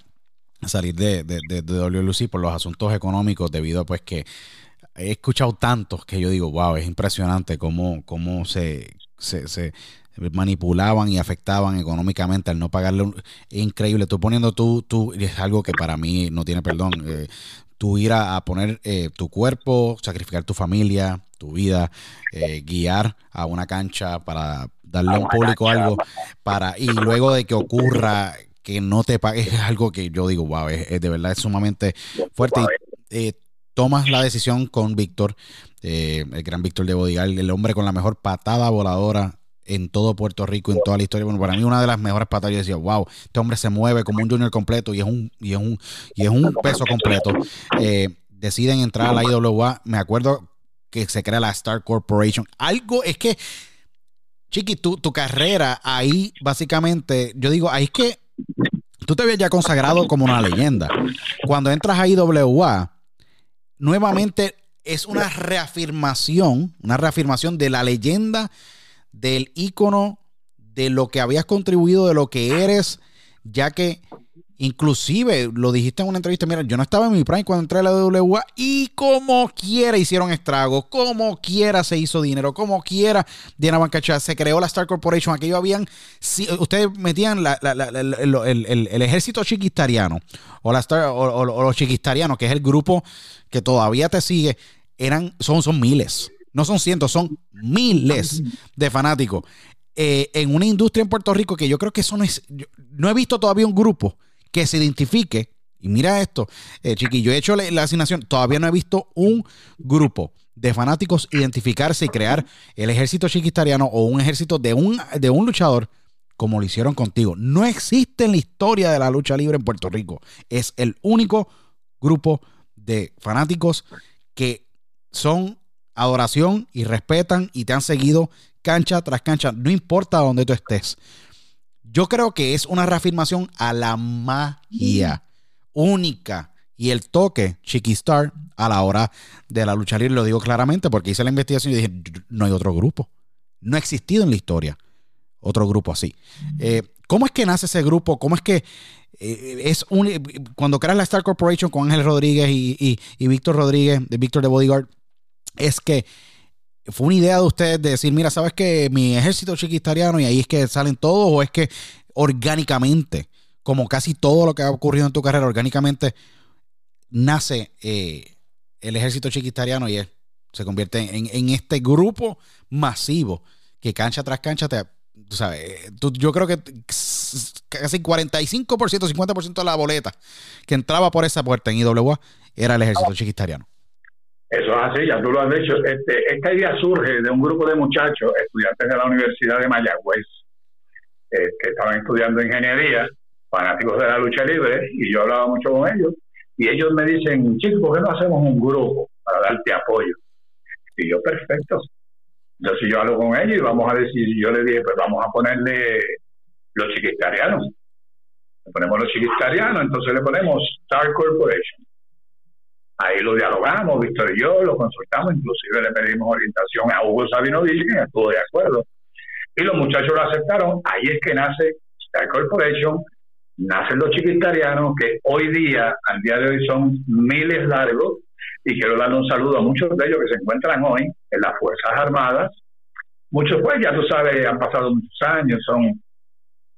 S1: salir de, de, de, de WLC por los asuntos económicos, debido a pues que he escuchado tantos que yo digo, wow, es impresionante cómo, cómo se, se manipulaban y afectaban económicamente al no pagarle. Un, es increíble. Tú poniendo tú, tú, y es algo que para mí no tiene perdón. Eh, tú ir a, a poner eh, tu cuerpo, sacrificar tu familia, tu vida, eh, guiar a una cancha para darle a un público algo, para y luego de que ocurra que no te pagues es algo que yo digo, wow, es, es de verdad es sumamente fuerte. Y eh, tomas la decisión con Víctor, eh, el gran Víctor de Bodigal, el hombre con la mejor patada voladora en todo Puerto Rico, en toda la historia. Bueno, para mí una de las mejores patadas, yo decía, wow, este hombre se mueve como un junior completo y es un, y es un, y es un peso completo. Eh, deciden entrar a la IWA. Me acuerdo que se crea la Star Corporation. Algo es que, Chiqui, tu, tu carrera ahí, básicamente, yo digo, ahí es que tú te habías ya consagrado como una leyenda. Cuando entras a IWA, nuevamente es una reafirmación, una reafirmación de la leyenda, del ícono, de lo que habías contribuido, de lo que eres, ya que inclusive lo dijiste en una entrevista, mira, yo no estaba en mi prime cuando entré a la WA y como quiera hicieron estragos, como quiera se hizo dinero, como quiera Diana Bancacha se creó la Star Corporation, aquello habían, si, ustedes metían la, el, el, el, ejército chiquistariano o, la Star, o, o, o los chiquistarianos, que es el grupo que todavía te sigue, eran, son, son miles. No son cientos, son miles de fanáticos. Eh, en una industria en Puerto Rico que yo creo que eso no es. no he visto todavía un grupo que se identifique. Y mira esto, eh, chiquillo, he hecho la, la, asignación. Todavía no he visto un grupo de fanáticos identificarse y crear el ejército chiquistariano o un ejército de un, de un luchador como lo hicieron contigo. No existe en la historia de la lucha libre en Puerto Rico. Es el único grupo de fanáticos que son adoración y respetan y te han seguido cancha tras cancha, no importa dónde tú estés. Yo creo que es una reafirmación a la magia única y el toque Chiquistar a la hora de la lucha libre. Lo digo claramente porque hice la investigación y dije, no hay otro grupo. No ha existido en la historia otro grupo así. Eh, ¿Cómo es que nace ese grupo? ¿Cómo es que eh, es un, cuando creas la Star Corporation con Ángel Rodríguez y, y, y Víctor Rodríguez, de Víctor de Bodyguard, es que fue una idea de ustedes de decir, mira, ¿sabes que mi ejército chiquistariano y ahí es que salen todos o es que orgánicamente, como casi todo lo que ha ocurrido en tu carrera, orgánicamente nace eh, el ejército chiquistariano y se convierte en, en, este grupo masivo que cancha tras cancha te... Tú sabes, tú, yo creo que casi 45%, 50% de la boleta que entraba por esa puerta en IWA era el ejército chiquistariano.
S2: Eso es así, ya tú lo has dicho. Este, esta idea surge de un grupo de muchachos, estudiantes de la Universidad de Mayagüez, eh, que estaban estudiando ingeniería, fanáticos de la lucha libre, y yo hablaba mucho con ellos, y ellos me dicen, chicos, ¿por qué no hacemos un grupo para darte apoyo? Y yo, perfecto. Entonces yo hablo con ellos y vamos a decir, yo le dije, pues vamos a ponerle los chiquistarianos. Le ponemos los chiquistarianos, entonces le ponemos Star Corporation Ahí lo dialogamos, Víctor y yo, lo consultamos, inclusive le pedimos orientación a Hugo Sabino y estuvo de acuerdo. Y los muchachos lo aceptaron. Ahí es que nace Star Corporation, nacen los chiquitarianos, que hoy día, al día de hoy, son miles largos. Y quiero darle un saludo a muchos de ellos que se encuentran hoy en las Fuerzas Armadas. Muchos, pues, ya tú sabes, han pasado muchos años, son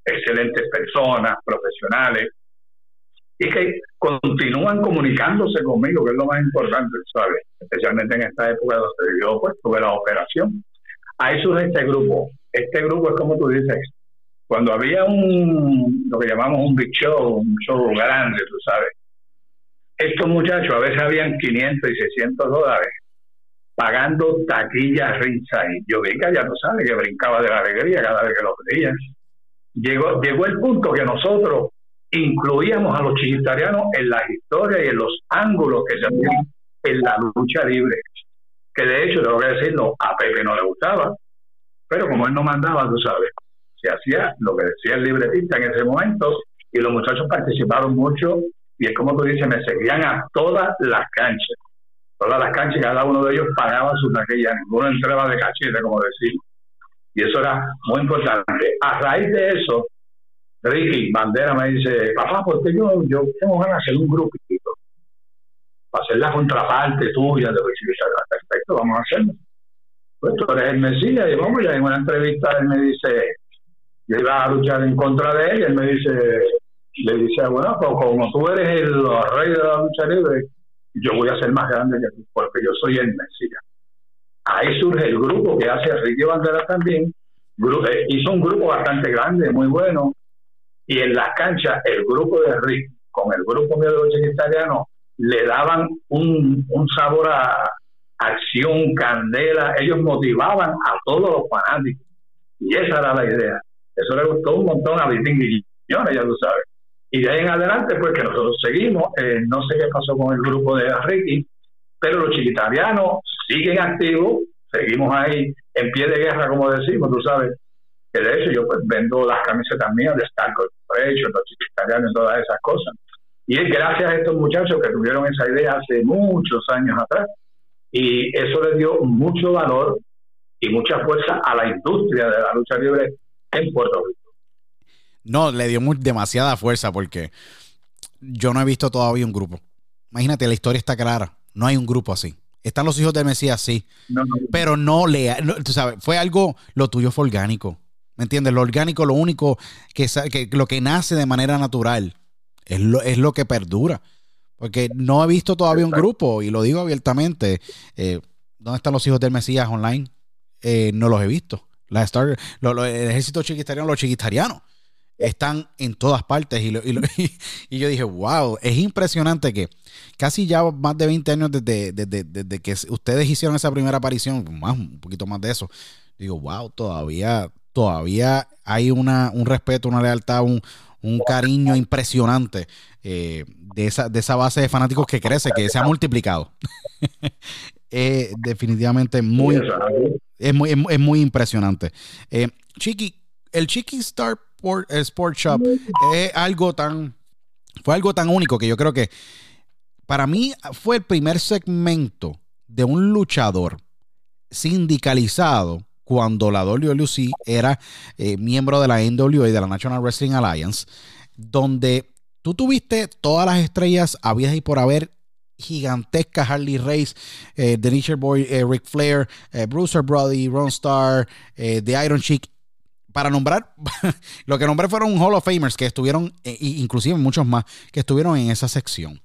S2: excelentes personas, profesionales, y que continúan comunicándose conmigo, que es lo más importante, ¿sabes? Especialmente en esta época donde yo pues tuve la operación. Ahí surge este grupo. Este grupo es como tú dices, cuando había un, lo que llamamos un big show, un show grande, tú sabes, estos muchachos a veces habían 500 y 600 dólares pagando taquillas risa y yo que ya no sabes que brincaba de la alegría cada vez que lo veía. Llegó, llegó el punto que nosotros incluíamos a los chiquitarianos en las historias y en los ángulos que se hacían en la lucha libre. Que de hecho, tengo que decirlo, a Pepe no le gustaba, pero como él no mandaba, tú sabes, se hacía lo que decía el libretista en ese momento y los muchachos participaron mucho y es como tú dices, me seguían a todas las canchas. Todas las canchas, cada uno de ellos pagaba su taquilla, ninguno entraba de cachete, como decimos. Y eso era muy importante. A raíz de eso, Ricky Bandera me dice, papá, porque yo, yo tengo ganas de hacer un grupito para hacer la contraparte tuya de al respecto, vamos a hacerlo. Pues tú eres el Mesías, y vamos, ya en una entrevista él me dice, yo iba a luchar en contra de él, y él me dice, le dice, bueno, pues como tú eres el rey de la lucha libre, yo voy a ser más grande que tú, porque yo soy el Mesías. Ahí surge el grupo que hace Ricky Bandera también, eh, hizo un grupo bastante grande, muy bueno, y en las canchas el grupo de Rick con el grupo mío de los chiquitarianos le daban un, sabor a acción, candela, ellos motivaban a todos los fanáticos. Y esa era la idea. Eso le gustó un montón a Vitín Guillones, ya tú sabes. Y de ahí en adelante, pues que nosotros seguimos. Eh, no sé qué pasó con el grupo de Ricky, pero los chiquitarianos siguen activos, seguimos ahí en pie de guerra, como decimos, tú sabes. Que de hecho yo pues vendo las camisetas mías de Star Corporation, los chiquitarianos y todas esas cosas. Y es gracias a estos muchachos que tuvieron esa idea hace muchos años atrás. Y eso les dio mucho valor y mucha fuerza a la industria de la lucha libre en Puerto Rico.
S1: No, le dio demasiada fuerza porque yo no he visto todavía un grupo. Imagínate, la historia está clara. No hay un grupo así. Están los hijos de Mesías, sí. Pero no le. tú sabes, fue algo. Lo tuyo fue orgánico. ¿Me entiendes? Lo orgánico, lo único que, que lo que nace de manera natural es lo, es lo que perdura. Porque no he visto todavía un grupo, y lo digo abiertamente. Eh, ¿Dónde están los hijos del Mesías online? Eh, no los he visto. La Star, el ejército chiquitariano, los chiquitarianos, están en todas partes. Y, y, yo dije, wow, es impresionante que casi ya más de 20 años desde, desde, que ustedes hicieron esa primera aparición, más, un poquito más de eso, digo, wow, todavía, todavía hay una, un respeto, una lealtad, un, un cariño impresionante eh, de, esa, de esa base de fanáticos que crece, que se ha multiplicado. Eh, definitivamente muy, es muy, es muy impresionante. Eh, Chiqui, el Chiqui Star Sport, Shop es algo tan, fue algo tan único que yo creo que para mí fue el primer segmento de un luchador sindicalizado cuando la WLC era eh, miembro de la NWA de la National Wrestling Alliance, donde tú tuviste todas las estrellas habidas y por haber gigantescas Harley Race, eh, The Nature Boy, eh, Ric Flair, Bruiser Brody, Ron Starr, The Iron Chick. Para nombrar, lo que nombré fueron Hall of Famers que estuvieron, inclusive muchos más, que estuvieron en esa sección.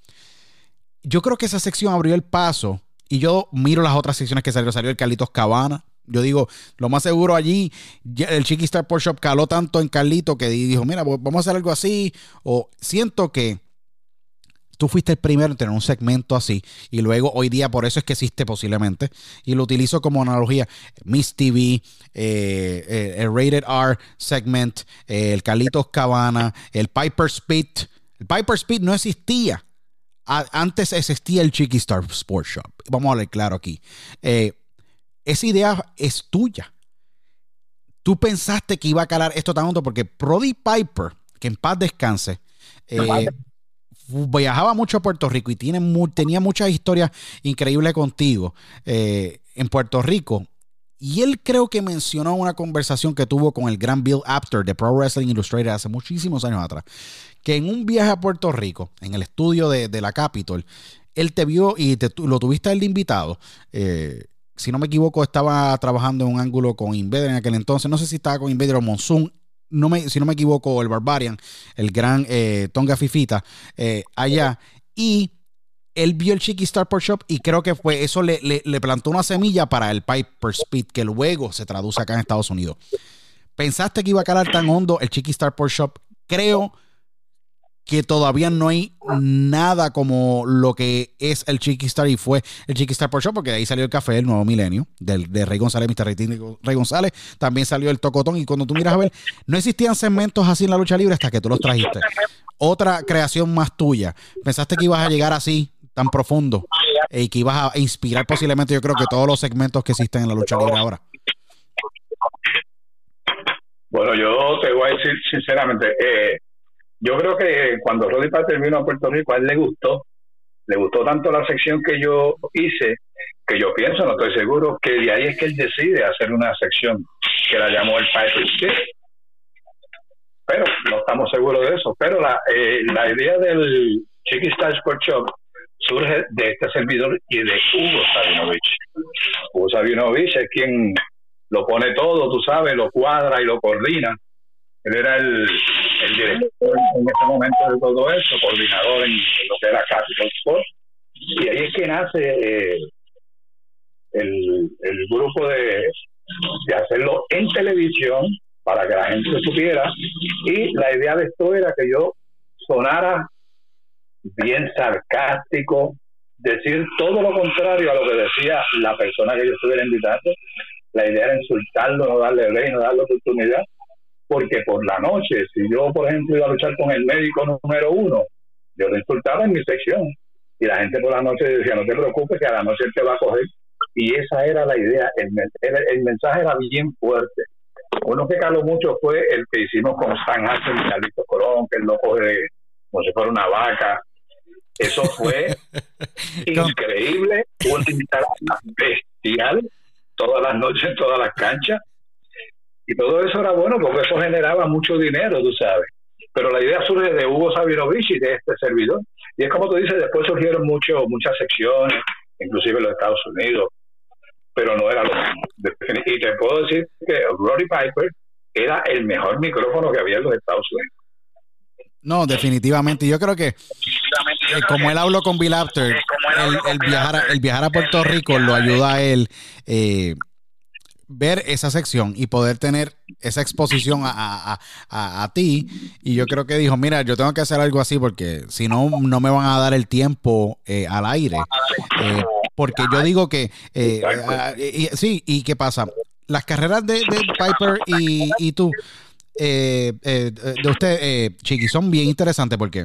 S1: Yo creo que esa sección abrió el paso y yo miro las otras secciones que salió. Salió el Carlitos Cabana, yo digo, lo más seguro allí, el Chiqui Star Sport Shop caló tanto en Carlito que dijo, mira, vamos a hacer algo así. O siento que tú fuiste el primero en tener un segmento así. Y luego hoy día, por eso es que existe posiblemente. Y lo utilizo como analogía. Miss TV, eh, eh, el Rated R segment, eh, el Carlitos Cabana, el Piper Speed. El Piper Speed no existía. antes existía el Chiqui Star Sport Shop. Vamos a hablar claro aquí. Eh, esa idea es tuya. Tú pensaste que iba a calar esto tan hondo porque Prody Piper, que en paz descanse, eh, viajaba mucho a Puerto Rico y tiene tenía muchas historias increíbles contigo eh, en Puerto Rico. Y él creo que mencionó una conversación que tuvo con el gran Bill Apter de Pro Wrestling Illustrated hace muchísimos años atrás, que en un viaje a Puerto Rico, en el estudio de, la Capitol, él te vio y lo tuviste el invitado. Eh, si no me equivoco, estaba trabajando en un ángulo con Invader en aquel entonces. No sé si estaba con Invader o Monsoon. No me, si no me equivoco, el Barbarian, el gran eh, Tonga Fifita, eh, allá. Y él vio el Chiqui Star Port Shop y creo que fue eso le, le, plantó una semilla para el Piper Speed que luego se traduce acá en Estados Unidos. ¿Pensaste que iba a calar tan hondo el Chiqui Star Port Shop? Creo todavía no hay nada como lo que es el Chiqui Star y fue el Chiqui Star por Show, porque de ahí salió el café del nuevo milenio, del, de Rey González, Mr. Rey, González, también salió el Tocotón, y cuando tú miras a ver, no existían segmentos así en la lucha libre hasta que tú los trajiste. Otra creación más tuya. ¿Pensaste que ibas a llegar así, tan profundo, y que ibas a inspirar posiblemente, yo creo que todos los segmentos que existen en la lucha libre ahora?
S2: Bueno, yo te voy a decir sinceramente, eh, yo creo que cuando Roddy Pater vino a Puerto Rico, a él le gustó, le gustó tanto la sección que yo hice, que yo pienso, no estoy seguro, que de ahí es que él decide hacer una sección que la llamó el Stick. Pero no estamos seguros de eso. Pero la, eh, la idea del Chiqui Style Sport Shop surge de este servidor y de Hugo Sabinovich. Hugo Sabinovich es quien lo pone todo, tú sabes, lo cuadra y lo coordina él era el, el director en ese momento de todo eso, coordinador en, lo que era Capital Sport. Y ahí es que nace eh, el, el grupo de, de hacerlo en televisión para que la gente supiera. Y la idea de esto era que yo sonara bien sarcástico, decir todo lo contrario a lo que decía la persona que yo estuviera invitando. La idea era insultarlo, no darle rey, no darle oportunidad, porque por la noche, si yo, por ejemplo, iba a luchar con el médico número uno, yo lo insultaba en mi sección. Y la gente por la noche decía, no te preocupes, que a la noche él te va a coger. Y esa era la idea. El, el, mensaje era bien fuerte. Uno que caló mucho fue el que hicimos con San Hansen y Carlitos Colón, que él lo coge como si fuera una vaca. Eso fue increíble, una bestial, todas las noches, todas las canchas. Y todo eso era bueno porque eso generaba mucho dinero, tú sabes. Pero la idea surge de Hugo Sabinovich y de este servidor. Y es como tú dices, después surgieron mucho, muchas secciones, inclusive en los Estados Unidos, pero no era lo mismo. Y te puedo decir que Roddy Piper era el mejor micrófono que había en los Estados Unidos.
S1: No, definitivamente. Yo creo que eh, como él habló con Bill After, el, viajar a, el viajar a Puerto Rico lo ayuda a él eh, ver esa sección y poder tener esa exposición a, a, ti. Y yo creo que dijo, mira, yo tengo que hacer algo así porque si no, no me van a dar el tiempo eh, al aire. porque yo digo que, sí, ¿y qué pasa? Las carreras de, Piper y, y tú eh, eh, de usted, eh, Chiqui, son bien interesantes porque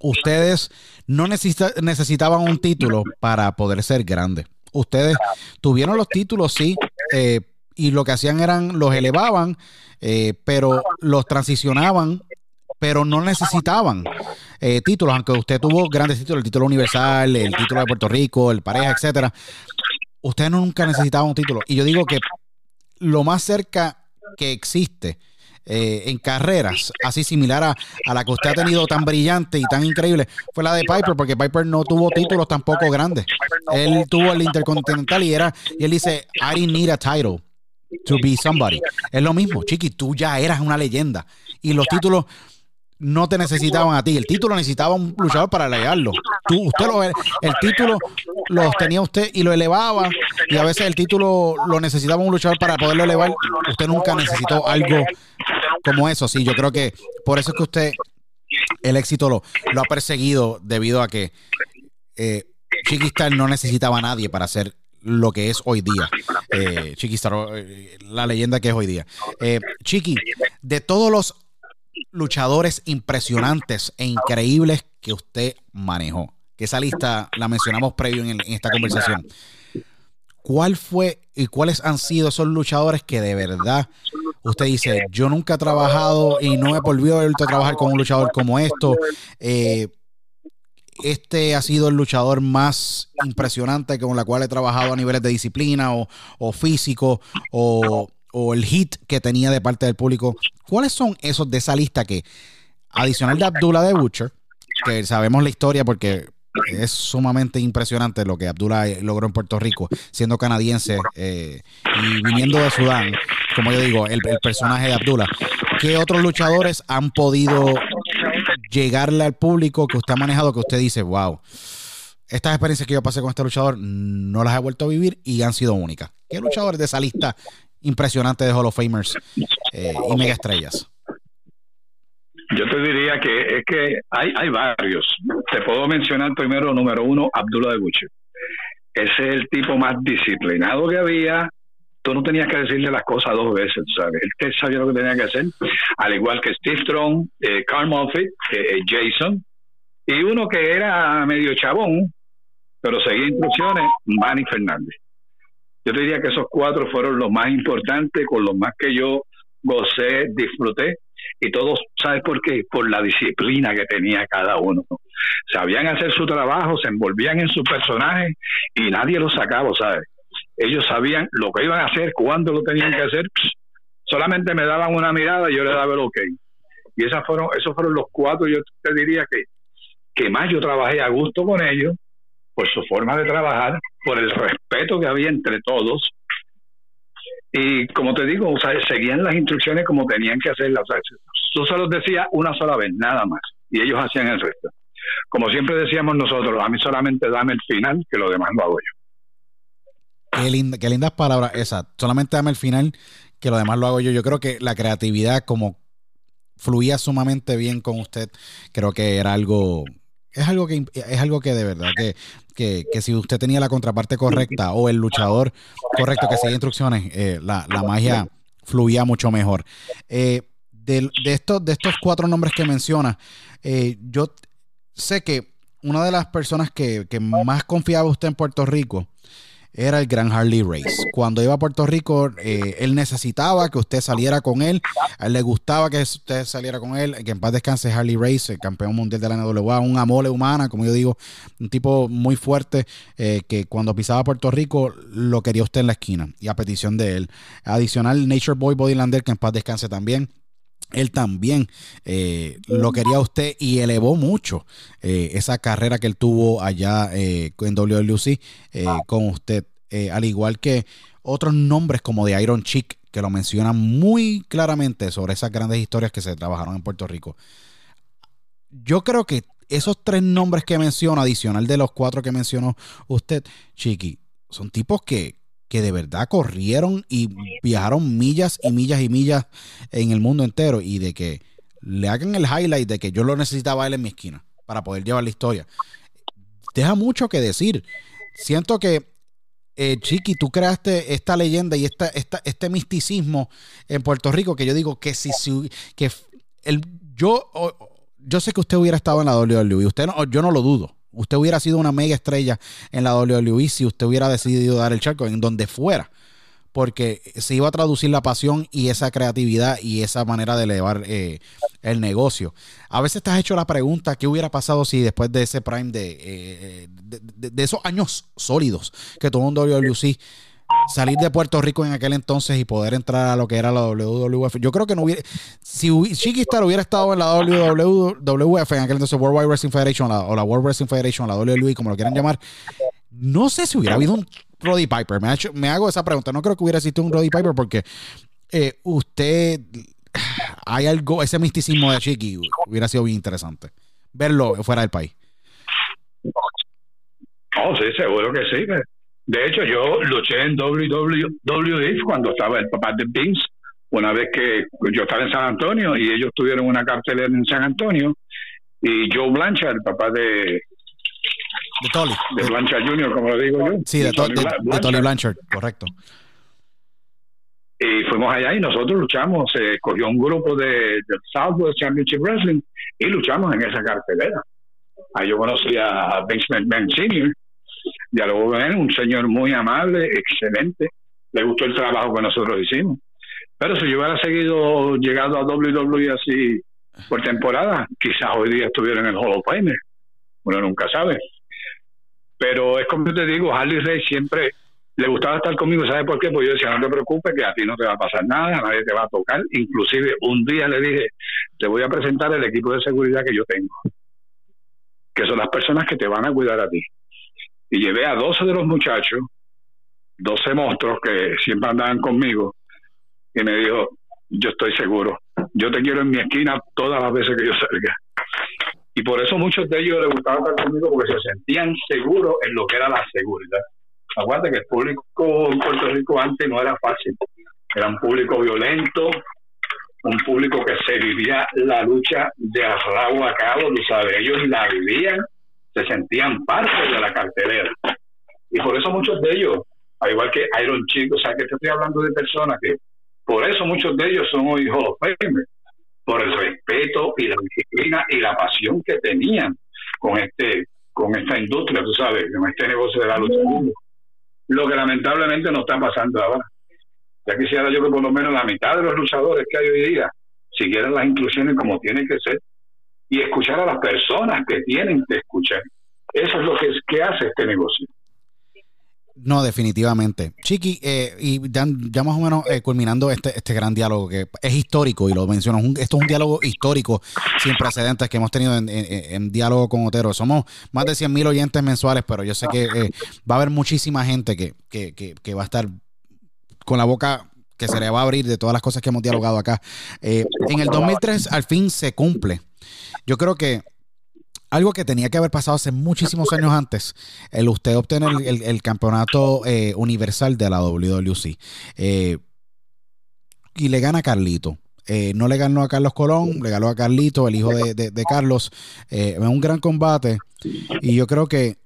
S1: ustedes no necesitaban un título para poder ser grandes. Ustedes tuvieron los títulos, sí, eh, y lo que hacían eran los elevaban, pero los transicionaban, pero no necesitaban títulos, aunque usted tuvo grandes títulos, el título universal, el título de Puerto Rico, el pareja, etcétera. Ustedes nunca necesitaban un título. Y yo digo que lo más cerca que existe eh, en carreras, así similar a, la que usted ha tenido tan brillante y tan increíble, fue la de Piper, porque Piper no tuvo títulos tampoco grandes. Él tuvo el Intercontinental y era, y él dice, I didn't need a title to be somebody. Es lo mismo, Chiqui, tú ya eras una leyenda. Y los títulos no te necesitaban a ti. El título necesitaba un luchador para elevarlo. Tú, usted lo, el título lo tenía usted y lo elevaba. Y a veces el título lo necesitaba un luchador para poderlo elevar. Usted nunca necesitó algo como eso. Sí, yo creo que por eso es que usted el éxito lo, ha perseguido debido a que eh, Chiquistar no necesitaba a nadie para hacer lo que es hoy día. Eh, Chiquistar, eh, la leyenda que es hoy día. Eh, Chiqui, de todos los luchadores impresionantes e increíbles que usted manejó. Que esa lista la mencionamos previo en, esta conversación. ¿Cuál fue y cuáles han sido esos luchadores que de verdad usted dice, yo nunca he trabajado y no he volvido a trabajar con un luchador como esto? Eh, este ha sido el luchador más impresionante con la cual he trabajado a niveles de disciplina o, o físico o o el hit que tenía de parte del público. ¿Cuáles son esos de esa lista que, adicional de Abdullah de Butcher, que sabemos la historia porque es sumamente impresionante lo que Abdullah logró en Puerto Rico, siendo canadiense eh, y viniendo de Sudán, como yo digo, el, personaje de Abdullah. ¿Qué otros luchadores han podido llegarle al público que usted ha manejado que usted dice, wow, estas experiencias que yo pasé con este luchador no las he vuelto a vivir y han sido únicas? ¿Qué luchadores de esa lista impresionante de Hall of Famers eh, y mega estrellas?
S2: Yo te diría que es que hay, hay varios. Te puedo mencionar primero, número uno, Abdullah de Gucci. Ese es el tipo más disciplinado que había. Tú no tenías que decirle las cosas dos veces, ¿sabes? Él sabía lo que tenía que hacer. Al igual que Steve Strong, eh, Carl Moffitt, eh, Jason. Y uno que era medio chabón, pero seguía instrucciones, Manny Fernández. Yo diría que esos cuatro fueron los más importantes, con los más que yo gocé, disfruté, y todos, ¿sabes por qué? Por la disciplina que tenía cada uno. Sabían hacer su trabajo, se envolvían en su personaje y nadie los sacaba, ¿sabes? Ellos sabían lo que iban a hacer, cuándo lo tenían que hacer. solamente me daban una mirada y yo le daba el ok. Y esas fueron, esos fueron los cuatro, yo te diría que, que más yo trabajé a gusto con ellos por su forma de trabajar, por el respeto que había entre todos. Y como te digo, seguían las instrucciones como tenían que hacerlas. O tú se los decías una sola vez, nada más. Y ellos hacían el resto. Como siempre decíamos nosotros, a mí solamente dame el final, que lo demás lo hago yo.
S1: Qué, linda, qué lindas palabras esas. Solamente dame el final, que lo demás lo hago yo. Yo creo que la creatividad, como fluía sumamente bien con usted, creo que era algo es algo que es algo que de verdad que, que, si usted tenía la contraparte correcta o el luchador correcto que seguía instrucciones, eh, la, magia fluía mucho mejor. Eh, de, estos, de estos cuatro nombres que menciona, eh, yo sé que una de las personas que, que más confiaba usted en Puerto Rico era el gran Harley Race. Cuando iba a Puerto Rico, eh, él necesitaba que usted saliera con él. A él le gustaba que usted saliera con él. Que en paz descanse Harley Race, el campeón mundial de la NWA, un amole humana, como yo digo, un tipo muy fuerte eh, que cuando pisaba Puerto Rico lo quería usted en la esquina y a petición de él. Adicional, Nature Boy Bodylander, que en paz descanse también él también eh, lo quería usted y elevó mucho eh, esa carrera que él tuvo allá eh, en WLC con usted, al igual que otros nombres como de Iron Chick que lo mencionan muy claramente sobre esas grandes historias que se trabajaron en Puerto Rico. Yo creo que esos tres nombres que menciono, adicional de los cuatro que mencionó usted, Chiqui, son tipos que, que de verdad corrieron y viajaron millas y millas y millas en el mundo entero y de que le hagan el highlight de que yo lo necesitaba él en mi esquina para poder llevar la historia. Deja mucho que decir. Siento que, eh, Chiqui, tú creaste esta leyenda y esta, este misticismo en Puerto Rico que yo digo que si, que el, yo, yo sé que usted hubiera estado en la WWE, usted no, yo no lo dudo Usted hubiera sido una mega estrella en la WWE si usted hubiera decidido dar el charco en donde fuera. Porque se iba a traducir la pasión y esa creatividad y esa manera de elevar eh, el negocio. A veces te has hecho la pregunta: ¿qué hubiera pasado si después de ese prime de, eh, de, esos años sólidos que tuvo un WWC salir de Puerto Rico en aquel entonces y poder entrar a lo que era la WWF. Yo creo que no hubiera. Si Chiqui Star hubiera estado en la WWF en aquel entonces, World Wide Wrestling Federation o la World Wrestling Federation, la WWE, como lo quieran llamar, no sé si hubiera habido un Roddy Piper. Me, me hago esa pregunta. No creo que hubiera existido un Roddy Piper porque eh, usted. Hay algo, ese misticismo de Chiqui hubiera sido bien interesante. Verlo fuera del país.
S2: Oh, sí, seguro que sí. De hecho, yo luché en WWE cuando estaba el papá de Vince, una vez que yo estaba en San Antonio y ellos tuvieron una cartelera en San Antonio y Joe Blanchard, el papá de
S1: de Tolly.
S2: De Blanchard Jr., como lo digo yo.
S1: Sí, de, Tolly, Blanchard. correcto.
S2: Y fuimos allá y nosotros luchamos, se escogió un grupo de, del Southwest Championship Wrestling y luchamos en esa cartelera. Ahí yo conocí a Vince McMahon Sr., dialogó con él, un señor muy amable, excelente, le gustó el trabajo que nosotros hicimos. Pero si yo hubiera seguido llegado a WWE así por temporada, quizás hoy día estuviera en el Hall of Fame. Uno nunca sabe. Pero es como yo te digo, Harley Ray siempre le gustaba estar conmigo. ¿Sabe por qué? Pues yo decía, no te preocupes, que a ti no te va a pasar nada, nadie te va a tocar. Inclusive un día le dije, te voy a presentar el equipo de seguridad que yo tengo, que son las personas que te van a cuidar a ti y llevé a 12 de los muchachos, 12 monstruos que siempre andaban conmigo, y me dijo, yo estoy seguro, yo te quiero en mi esquina todas las veces que yo salga. Y por eso muchos de ellos les gustaba estar conmigo porque se sentían seguros en lo que era la seguridad. Aguante que el público en Puerto Rico antes no era fácil. Era un público violento, un público que se vivía la lucha de rabo a cabo, tú sabes, ellos la vivían se sentían parte de la cartelera. Y por eso muchos de ellos, al igual que Iron Chico, o sea, que te estoy hablando de personas que, por eso muchos de ellos son hoy Hall of por el respeto y la disciplina y la pasión que tenían con este con esta industria, tú sabes, con este negocio de la lucha Lo que lamentablemente no está pasando ahora. Ya quisiera yo que por lo menos la mitad de los luchadores que hay hoy día siguieran las inclusiones como tienen que ser y escuchar a las personas que tienen que escuchar. Eso es lo que, es, que hace este negocio.
S1: No, definitivamente. Chiqui, eh, y ya, más o menos eh, culminando este, este gran diálogo que es histórico y lo menciono, esto es un diálogo histórico sin precedentes que hemos tenido en, diálogo con Otero. Somos más de 100 mil oyentes mensuales, pero yo sé que eh, va a haber muchísima gente que, que, que, que, va a estar con la boca que se le va a abrir de todas las cosas que hemos dialogado acá. en el 2003 al fin se cumple yo creo que algo que tenía que haber pasado hace muchísimos años antes, el usted obtener el, campeonato eh, universal de la WWC. Eh, y le gana Carlito. eh, no le ganó a Carlos Colón, le ganó a Carlito, el hijo de, Carlos, eh, en un gran combate. Y yo creo que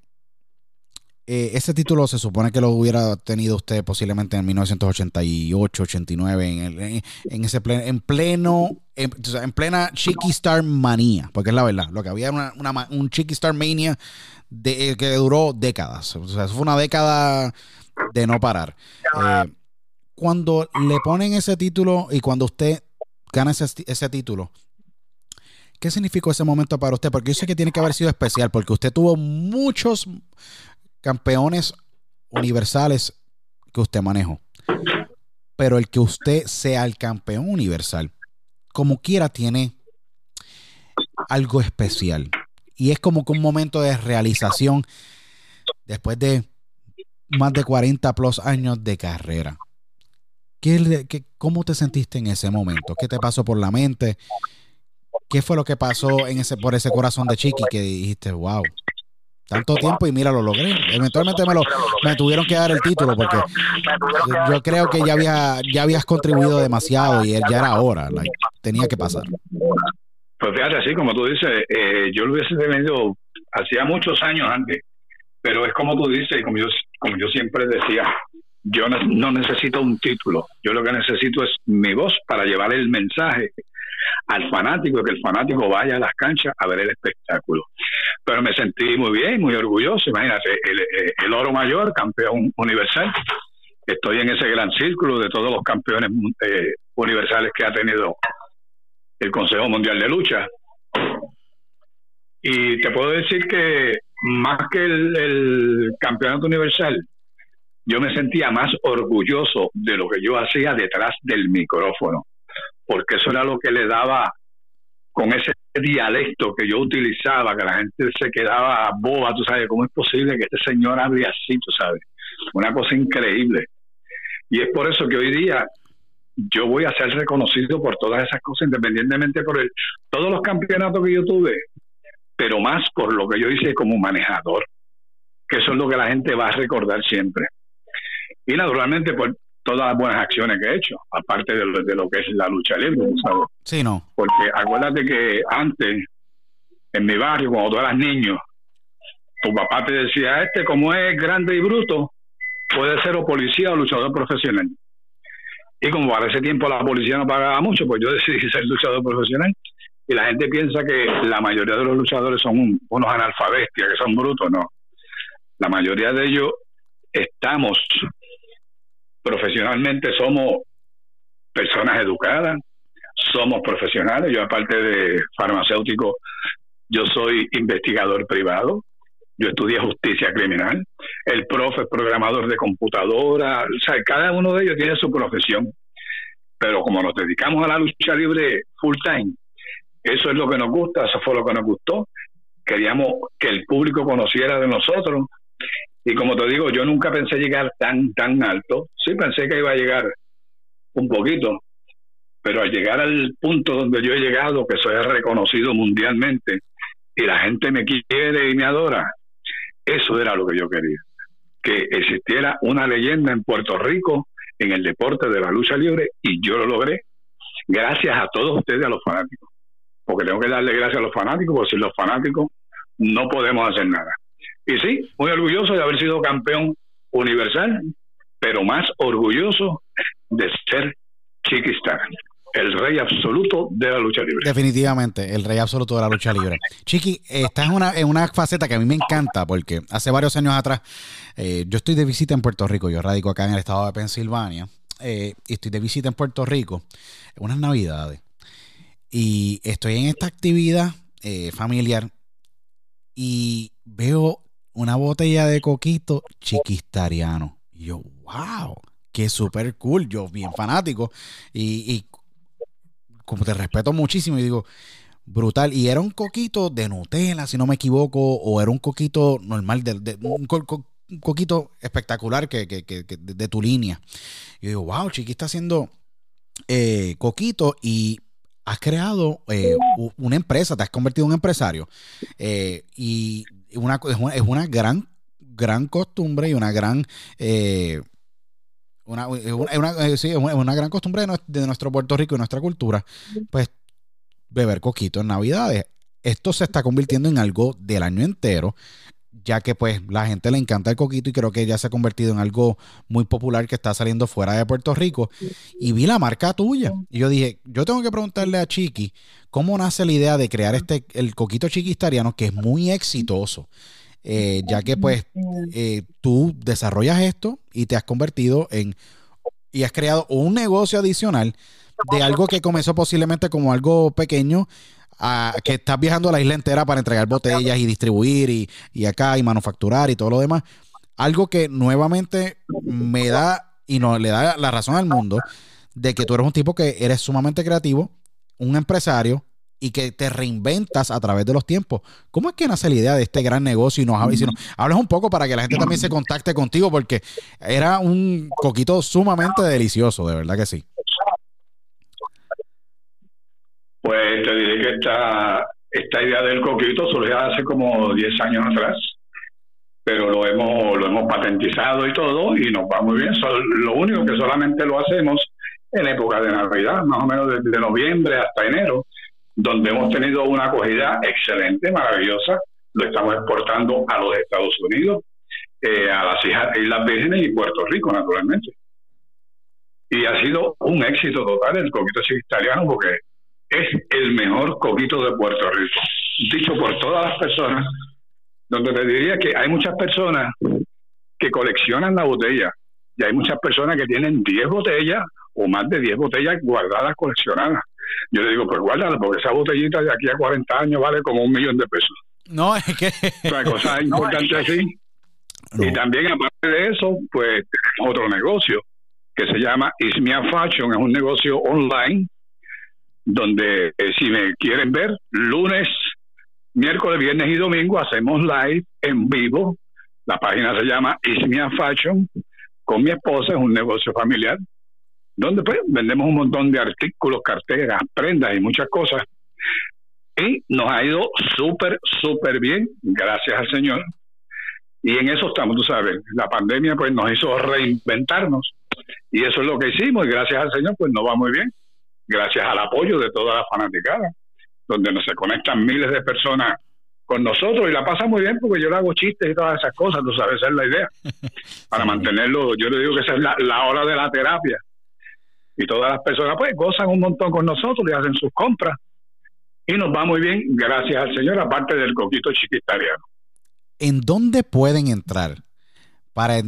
S1: eh, ese título se supone que lo hubiera tenido usted posiblemente en 1988, 89, en, en, ese en pleno, en, plena Chiqui Star manía, porque es la verdad, lo que había era una, un Chiqui Star mania de, que duró décadas. O sea, fue una década de no parar. cuando le ponen ese título y cuando usted gana ese, título. ¿Qué significó ese momento para usted? Porque yo sé que tiene que haber sido especial, porque usted tuvo muchos campeones universales que usted manejó. Pero el que usted sea el campeón universal, como quiera, tiene algo especial. Y es como que un momento de realización después de más de 40 plus años de carrera. ¿Qué, cómo te sentiste en ese momento? ¿Qué te pasó por la mente? ¿Qué fue lo que pasó en ese, por ese corazón de Chiqui que dijiste, wow, tanto tiempo y mira, lo logré? Eventualmente me, lo, me tuvieron que dar el título porque yo, creo que ya, había, ya habías contribuido demasiado y ya era hora, tenía que pasar.
S2: Pues fíjate, así como tú dices, eh, yo lo hubiese tenido hacía muchos años antes, pero es como tú dices y como yo, como yo siempre decía, yo no, necesito un título, yo lo que necesito es mi voz para llevar el mensaje al fanático, que el fanático vaya a las canchas a ver el espectáculo. Pero me sentí muy bien, muy orgulloso, imagínate, el, oro mayor, campeón universal, estoy en ese gran círculo de todos los campeones eh, universales que ha tenido el Consejo Mundial de Lucha. Y te puedo decir que más que el campeonato universal, yo me sentía más orgulloso de lo que yo hacía detrás del micrófono, porque eso era lo que le daba con ese dialecto que yo utilizaba, que la gente se quedaba boba, tú sabes, ¿cómo es posible que este señor hable así, tú sabes? Una cosa increíble. Y es por eso que hoy día yo voy a ser reconocido por todas esas cosas, independientemente por el, todos los campeonatos que yo tuve, pero más por lo que yo hice como manejador, que eso es lo que la gente va a recordar siempre y naturalmente por todas las buenas acciones que he hecho, aparte de lo, de lo que es la lucha libre, ¿sabes?
S1: Sí, no.
S2: Porque acuérdate que antes, en mi barrio, cuando tú eras niño, tu papá te decía, este como es grande y bruto, puede ser o policía o luchador profesional. Y como para ese tiempo la policía no pagaba mucho, pues yo decidí ser luchador profesional. Y la gente piensa que la mayoría de los luchadores son unos analfabestias, que son brutos, no. La mayoría de ellos estamos profesionalmente somos personas educadas, somos profesionales. Yo, aparte de farmacéutico, yo soy investigador privado. Yo estudié justicia criminal. El profe es programador de computadora. O sea, cada uno de ellos tiene su profesión. Pero como nos dedicamos a la lucha libre full time, eso es lo que nos gusta, eso fue lo que nos gustó. Queríamos que el público conociera de nosotros y como te digo, yo nunca pensé llegar tan, tan alto. Sí pensé que iba a llegar un poquito, pero al llegar al punto donde yo he llegado, que soy reconocido mundialmente, y la gente me quiere y me adora, eso era lo que yo quería. Que existiera una leyenda en Puerto Rico en el deporte de la lucha libre, y yo lo logré gracias a todos ustedes, a los fanáticos. Porque tengo que darle gracias a los fanáticos, porque sin los fanáticos no podemos hacer nada. Y sí, muy orgulloso de haber sido campeón universal, pero más orgulloso de ser Chiquistar, el rey absoluto de la lucha libre.
S1: Definitivamente, el rey absoluto de la lucha libre. Chiqui, estás en una, una faceta que a mí me encanta porque hace varios años atrás eh, yo estoy de visita en Puerto Rico, yo radico acá en el estado de Pensilvania eh, y estoy de visita en Puerto Rico unas navidades y estoy en esta actividad eh, familiar y veo una botella de coquito chiquistariano. Y yo, wow, qué súper cool. Yo, bien fanático. Y, como te respeto muchísimo, y digo, brutal. Y era un coquito de Nutella, si no me equivoco, o era un coquito normal, de, un, coquito espectacular que, de, tu línea. Y yo digo, wow, Chiqui está haciendo eh, coquito y has creado eh, una empresa, te has convertido en un empresario. Eh, y una, es, una, gran, gran costumbre y una gran eh, una, una, sí, una gran costumbre de nuestro Puerto Rico y nuestra cultura, pues beber coquito en Navidades. Esto se está convirtiendo en algo del año entero ya que pues la gente le encanta el coquito y creo que ya se ha convertido en algo muy popular que está saliendo fuera de Puerto Rico. Y vi la marca tuya. Y yo dije, yo tengo que preguntarle a Chiqui cómo nace la idea de crear este, el coquito chiquistariano, que es muy exitoso. Eh, ya que pues eh, tú desarrollas esto y te has convertido en y has creado un negocio adicional de algo que comenzó posiblemente como algo pequeño que estás viajando a la isla entera para entregar botellas y distribuir y, y acá y manufacturar y todo lo demás. Algo que nuevamente me da y no le da la razón al mundo de que tú eres un tipo que eres sumamente creativo, un empresario y que te reinventas a través de los tiempos. ¿Cómo es que nace la idea de este gran negocio y nos, hablas, hablas un poco para que la gente también se contacte contigo? Porque era un coquito sumamente delicioso, de verdad que sí.
S2: Pues te diré que esta, esta idea del coquito surgió hace como 10 años atrás, pero lo hemos, lo hemos patentizado y todo y nos va muy bien. lo único que solamente lo hacemos en época de Navidad, más o menos desde noviembre hasta enero, donde hemos tenido una acogida excelente, maravillosa. Lo estamos exportando a los Estados Unidos, eh, a las Islas Vírgenes y Puerto Rico, naturalmente. Y ha sido un éxito total el coquito italiano porque es el mejor coquito de Puerto Rico. Dicho por todas las personas, donde te diría que hay muchas personas que coleccionan la botella y hay muchas personas que tienen 10 botellas o más de 10 botellas guardadas, coleccionadas. Yo le digo, pues guárdala, porque esa botellita de aquí a 40 años vale como un millón de pesos.
S1: No, es que...
S2: Otra cosa importante así. Y también, aparte de eso, pues otro negocio que se llama Ismia Fashion, es un negocio online donde eh, si me quieren ver, lunes, miércoles, viernes y domingo hacemos live en vivo. La página se llama Ismia Fashion con mi esposa, es un negocio familiar, donde pues vendemos un montón de artículos, carteras, prendas y muchas cosas. Y nos ha ido súper, súper bien, gracias al Señor. Y en eso estamos, tú sabes, la pandemia pues nos hizo reinventarnos. Y eso es lo que hicimos y gracias al Señor pues nos va muy bien gracias al apoyo de toda la fanaticada, donde nos se conectan miles de personas con nosotros y la pasa muy bien porque yo le hago chistes y todas esas cosas, tú sabes, esa es la idea. Para mantenerlo, yo le digo que esa es la, hora de la terapia. Y todas las personas pues gozan un montón con nosotros y hacen sus compras. Y nos va muy bien, gracias al Señor, aparte del coquito chiquitariano.
S1: ¿En dónde pueden entrar para,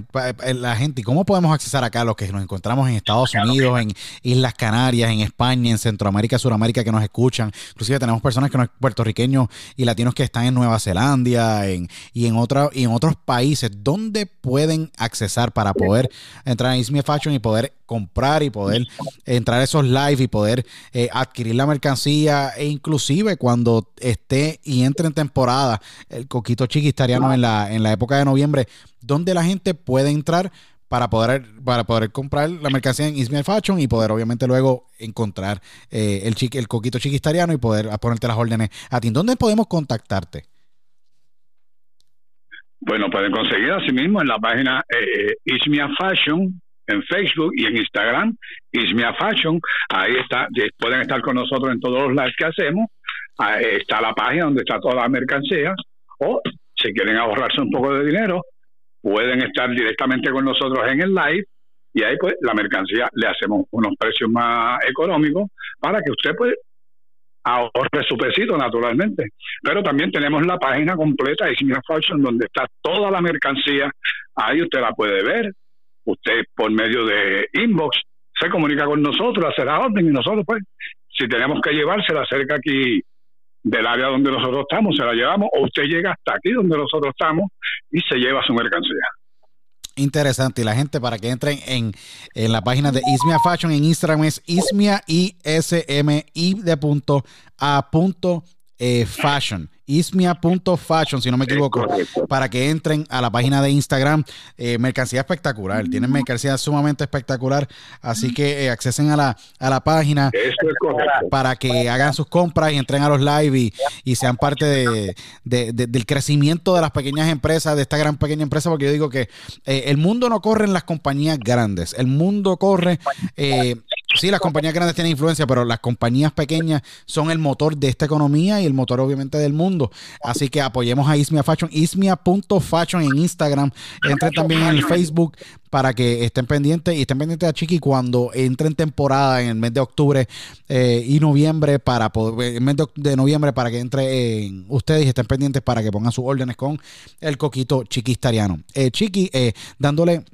S1: la gente. ¿Y cómo podemos accesar acá los que nos encontramos en Estados Unidos, en Islas Canarias, en España, en Centroamérica, Suramérica que nos escuchan? Inclusive tenemos personas que no puertorriqueños y latinos que están en Nueva Zelanda en, y, en otra, y en otros países. ¿Dónde pueden accesar para poder entrar en Ismia Fashion y poder comprar y poder entrar a esos live y poder eh, adquirir la mercancía e inclusive cuando esté y entre en temporada el coquito chiquistariano en la, en la época de noviembre, donde la gente puede entrar para poder, para poder comprar la mercancía en Ismael Fashion y poder obviamente luego encontrar eh, el, el coquito chiquistariano y poder ponerte las órdenes a ti. ¿Dónde podemos contactarte?
S2: Bueno, pueden conseguir así mismo en la página eh, Ismia Fashion en Facebook y en Instagram, Ismia Fashion. Ahí está, pueden estar con nosotros en todos los lives que hacemos. Está la página donde está toda la mercancía. O si quieren ahorrarse un poco de dinero, pueden estar directamente con nosotros en el live y ahí pues la mercancía le hacemos unos precios más económicos para que usted pues ahorre su pesito naturalmente. Pero también tenemos la página completa de Ismia Fashion donde está toda la mercancía, ahí usted la puede ver, usted por medio de inbox se comunica con nosotros, hace la orden y nosotros pues si tenemos que llevársela cerca aquí del área donde nosotros estamos, se la llevamos, o usted llega hasta aquí donde nosotros estamos y se lleva su mercancía.
S1: Interesante. Y la gente para que entren en, en la página de Ismia Fashion en Instagram es Ismia I S M I de punto a punto eh, fashion. ismia.fashion, si no me equivoco, para que entren a la página de Instagram. Eh, mercancía espectacular, tienen mercancía sumamente espectacular, así que eh, accesen a la, a la página para que hagan sus compras y entren a los live y, sean parte de, del crecimiento de las pequeñas empresas, de esta gran pequeña empresa, porque yo digo que eh, el mundo no corre en las compañías grandes, el mundo corre... Eh, Sí, las compañías grandes tienen influencia, pero las compañías pequeñas son el motor de esta economía y el motor obviamente del mundo. Así que apoyemos a Ismia Fashion, ismia.fashion en Instagram. Entren también en el Facebook para que estén pendientes y estén pendientes a Chiqui cuando entre en temporada en el mes de octubre eh, y noviembre para poder, el mes de, noviembre para que entre en ustedes y estén pendientes para que pongan sus órdenes con el coquito chiquistariano. Eh, Chiqui, eh, dándole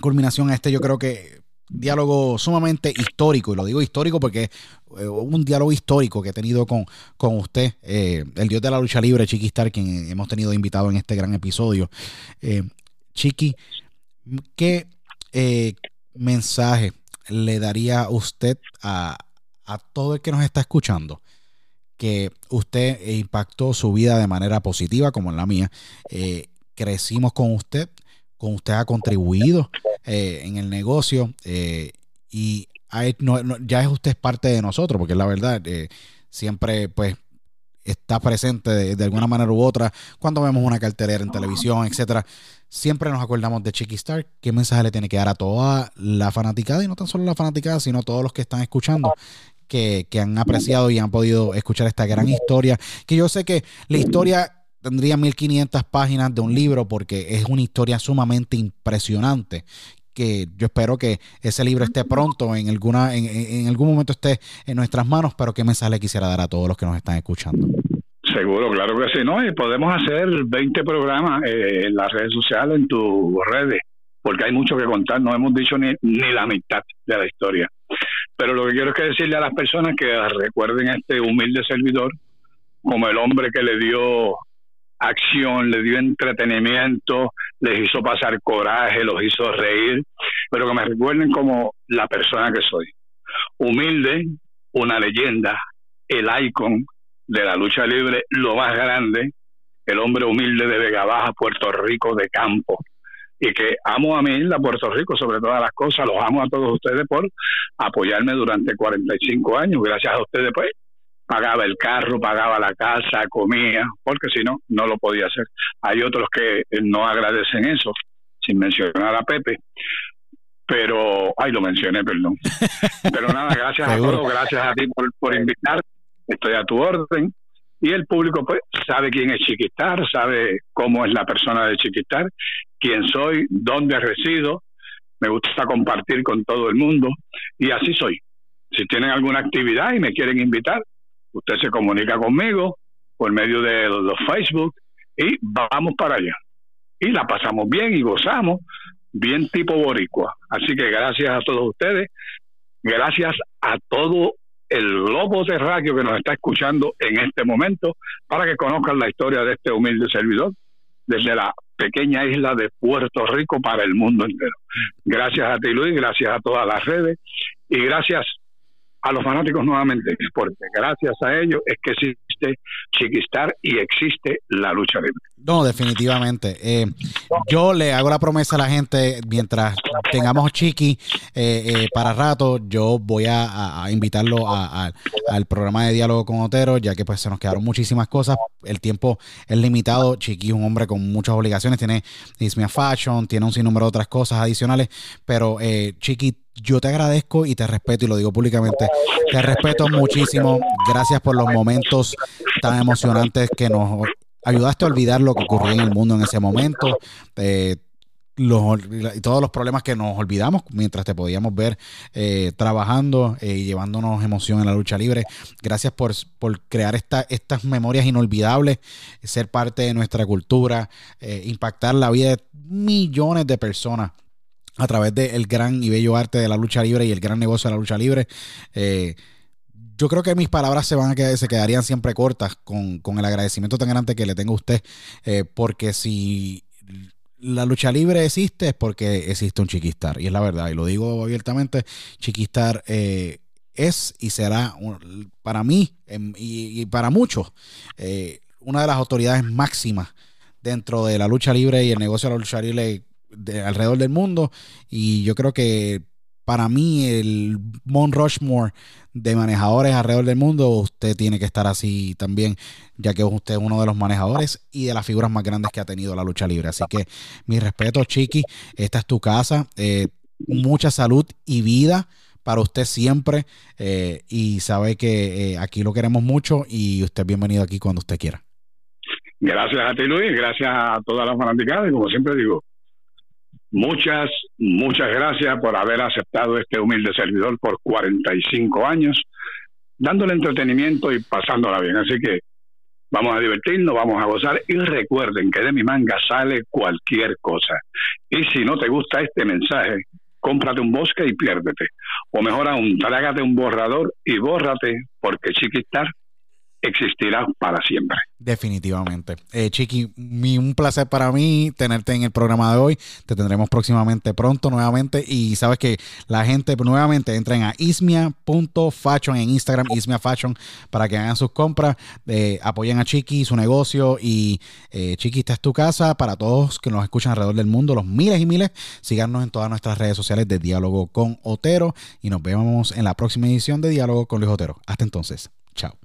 S1: culminación a este, yo creo que diálogo sumamente histórico, y lo digo histórico porque eh, un diálogo histórico que he tenido con, con usted, eh, el dios de la lucha libre, Chiqui Star, quien hemos tenido invitado en este gran episodio. Eh, Chiqui, ¿qué mensaje le daría usted a, a todo el que nos está escuchando? Que usted impactó su vida de manera positiva, como en la mía. crecimos con usted, con usted ha contribuido eh, en el negocio eh, y ya es usted parte de nosotros, porque la verdad, eh, siempre pues está presente de, alguna manera u otra cuando vemos una cartelera en televisión, etcétera. Siempre nos acordamos de Chiqui Star. ¿Qué mensaje le tiene que dar a toda la fanaticada? Y no tan solo la fanaticada, sino todos los que están escuchando. Que, que han apreciado y han podido escuchar esta gran historia. Que yo sé que la historia tendría 1500 páginas de un libro porque es una historia sumamente impresionante que yo espero que ese libro esté pronto en alguna en, algún momento esté en nuestras manos pero qué mensaje quisiera dar a todos los que nos están escuchando.
S2: Seguro claro que sí no y podemos hacer 20 programas eh, en las redes sociales en tus redes porque hay mucho que contar no hemos dicho ni, ni la mitad de la historia. Pero lo que quiero es que decirle a las personas que recuerden a este humilde servidor como el hombre que le dio acción, le dio entretenimiento, les hizo pasar coraje, los hizo reír, pero que me recuerden como la persona que soy. Humilde, una leyenda, el icon de la lucha libre, lo más grande, el hombre humilde de Vega Baja, Puerto Rico, de campo. Y que amo a mi isla, Puerto Rico, sobre todas las cosas, los amo a todos ustedes por apoyarme durante 45 años. Gracias a ustedes, pues, pagaba el carro, pagaba la casa, comía, porque si no, no lo podía hacer. Hay otros que no agradecen eso, sin mencionar a Pepe, pero, ay, lo mencioné, perdón. Pero nada, gracias a todos, gracias a ti por, por invitar, estoy a tu orden. Y el público, pues, sabe quién es Chiquistar, sabe cómo es la persona de Chiquistar, quién soy, dónde resido. Me gusta compartir con todo el mundo y así soy. Si tienen alguna actividad y me quieren invitar, usted se comunica conmigo por medio de los Facebook y vamos para allá. Y la pasamos bien y gozamos, bien tipo boricua. Así que gracias a todos ustedes, gracias a todo el globo terráqueo que nos está escuchando en este momento para que conozcan la historia de este humilde servidor desde la pequeña isla de Puerto Rico para el mundo entero. Gracias a ti Luis, gracias a todas las redes y gracias a los fanáticos nuevamente, porque gracias a ellos es que existe Chiquistar y existe la lucha libre.
S1: No, definitivamente. Eh, yo le hago la promesa a la gente, mientras tengamos Chiqui eh, eh, para rato, yo voy a, invitarlo al programa de diálogo con Otero, ya que pues se nos quedaron muchísimas cosas. El tiempo es limitado. Chiqui es un hombre con muchas obligaciones, tiene Ismia Fashion, tiene un sinnúmero de otras cosas adicionales, pero Chiqui yo te agradezco y te respeto y lo digo públicamente. Te respeto muchísimo. Gracias por los momentos tan emocionantes que nos ayudaste a olvidar lo que ocurrió en el mundo en ese momento. Eh, y todos los problemas que nos olvidamos mientras te podíamos ver eh, trabajando eh, y llevándonos emoción en la lucha libre. Gracias por, por crear esta, estas memorias inolvidables, ser parte de nuestra cultura, impactar la vida de millones de personas a través del gran y bello arte de la lucha libre y el gran negocio de la lucha libre. Eh, yo creo que mis palabras se van a quedar, se quedarían siempre cortas con, el agradecimiento tan grande que le tengo a usted, eh, porque si la lucha libre existe es porque existe un Chiquistar, y es la verdad, y lo digo abiertamente, Chiquistar eh, es y será para mí em, y, para muchos una de las autoridades máximas dentro de la lucha libre y el negocio de la lucha libre de alrededor del mundo. Y yo creo que para mí el Mon Rushmore de manejadores alrededor del mundo, usted tiene que estar así también, ya que usted es uno de los manejadores y de las figuras más grandes que ha tenido la lucha libre. Así que mi respeto, Chiqui, esta es tu casa. Eh, mucha salud y vida para usted siempre eh, y sabe que eh, aquí lo queremos mucho y usted es bienvenido aquí cuando usted quiera.
S2: Gracias a ti, Luis, gracias a todas las fanáticas y como siempre digo, Muchas, muchas gracias por haber aceptado este humilde servidor por 45 años, dándole entretenimiento y pasándola bien. Así que vamos a divertirnos, vamos a gozar y recuerden que de mi manga sale cualquier cosa. Y si no te gusta este mensaje, cómprate un bosque y piérdete. O mejor aún, trágate un borrador y bórrate porque Chiquistar existirá para siempre.
S1: Definitivamente. Eh, Chiqui, un placer para mí tenerte en el programa de hoy. Te tendremos próximamente pronto nuevamente. Y sabes que la gente nuevamente entren a ismia.fashion en Instagram, ismia fashion, para que hagan sus compras, eh, apoyen a Chiqui, su negocio. Y eh, Chiqui, esta es tu casa para todos que nos escuchan alrededor del mundo, los miles y miles. Síganos en todas nuestras redes sociales de Diálogo con Otero. Y nos vemos en la próxima edición de Diálogo con Luis Otero. Hasta entonces. Chao.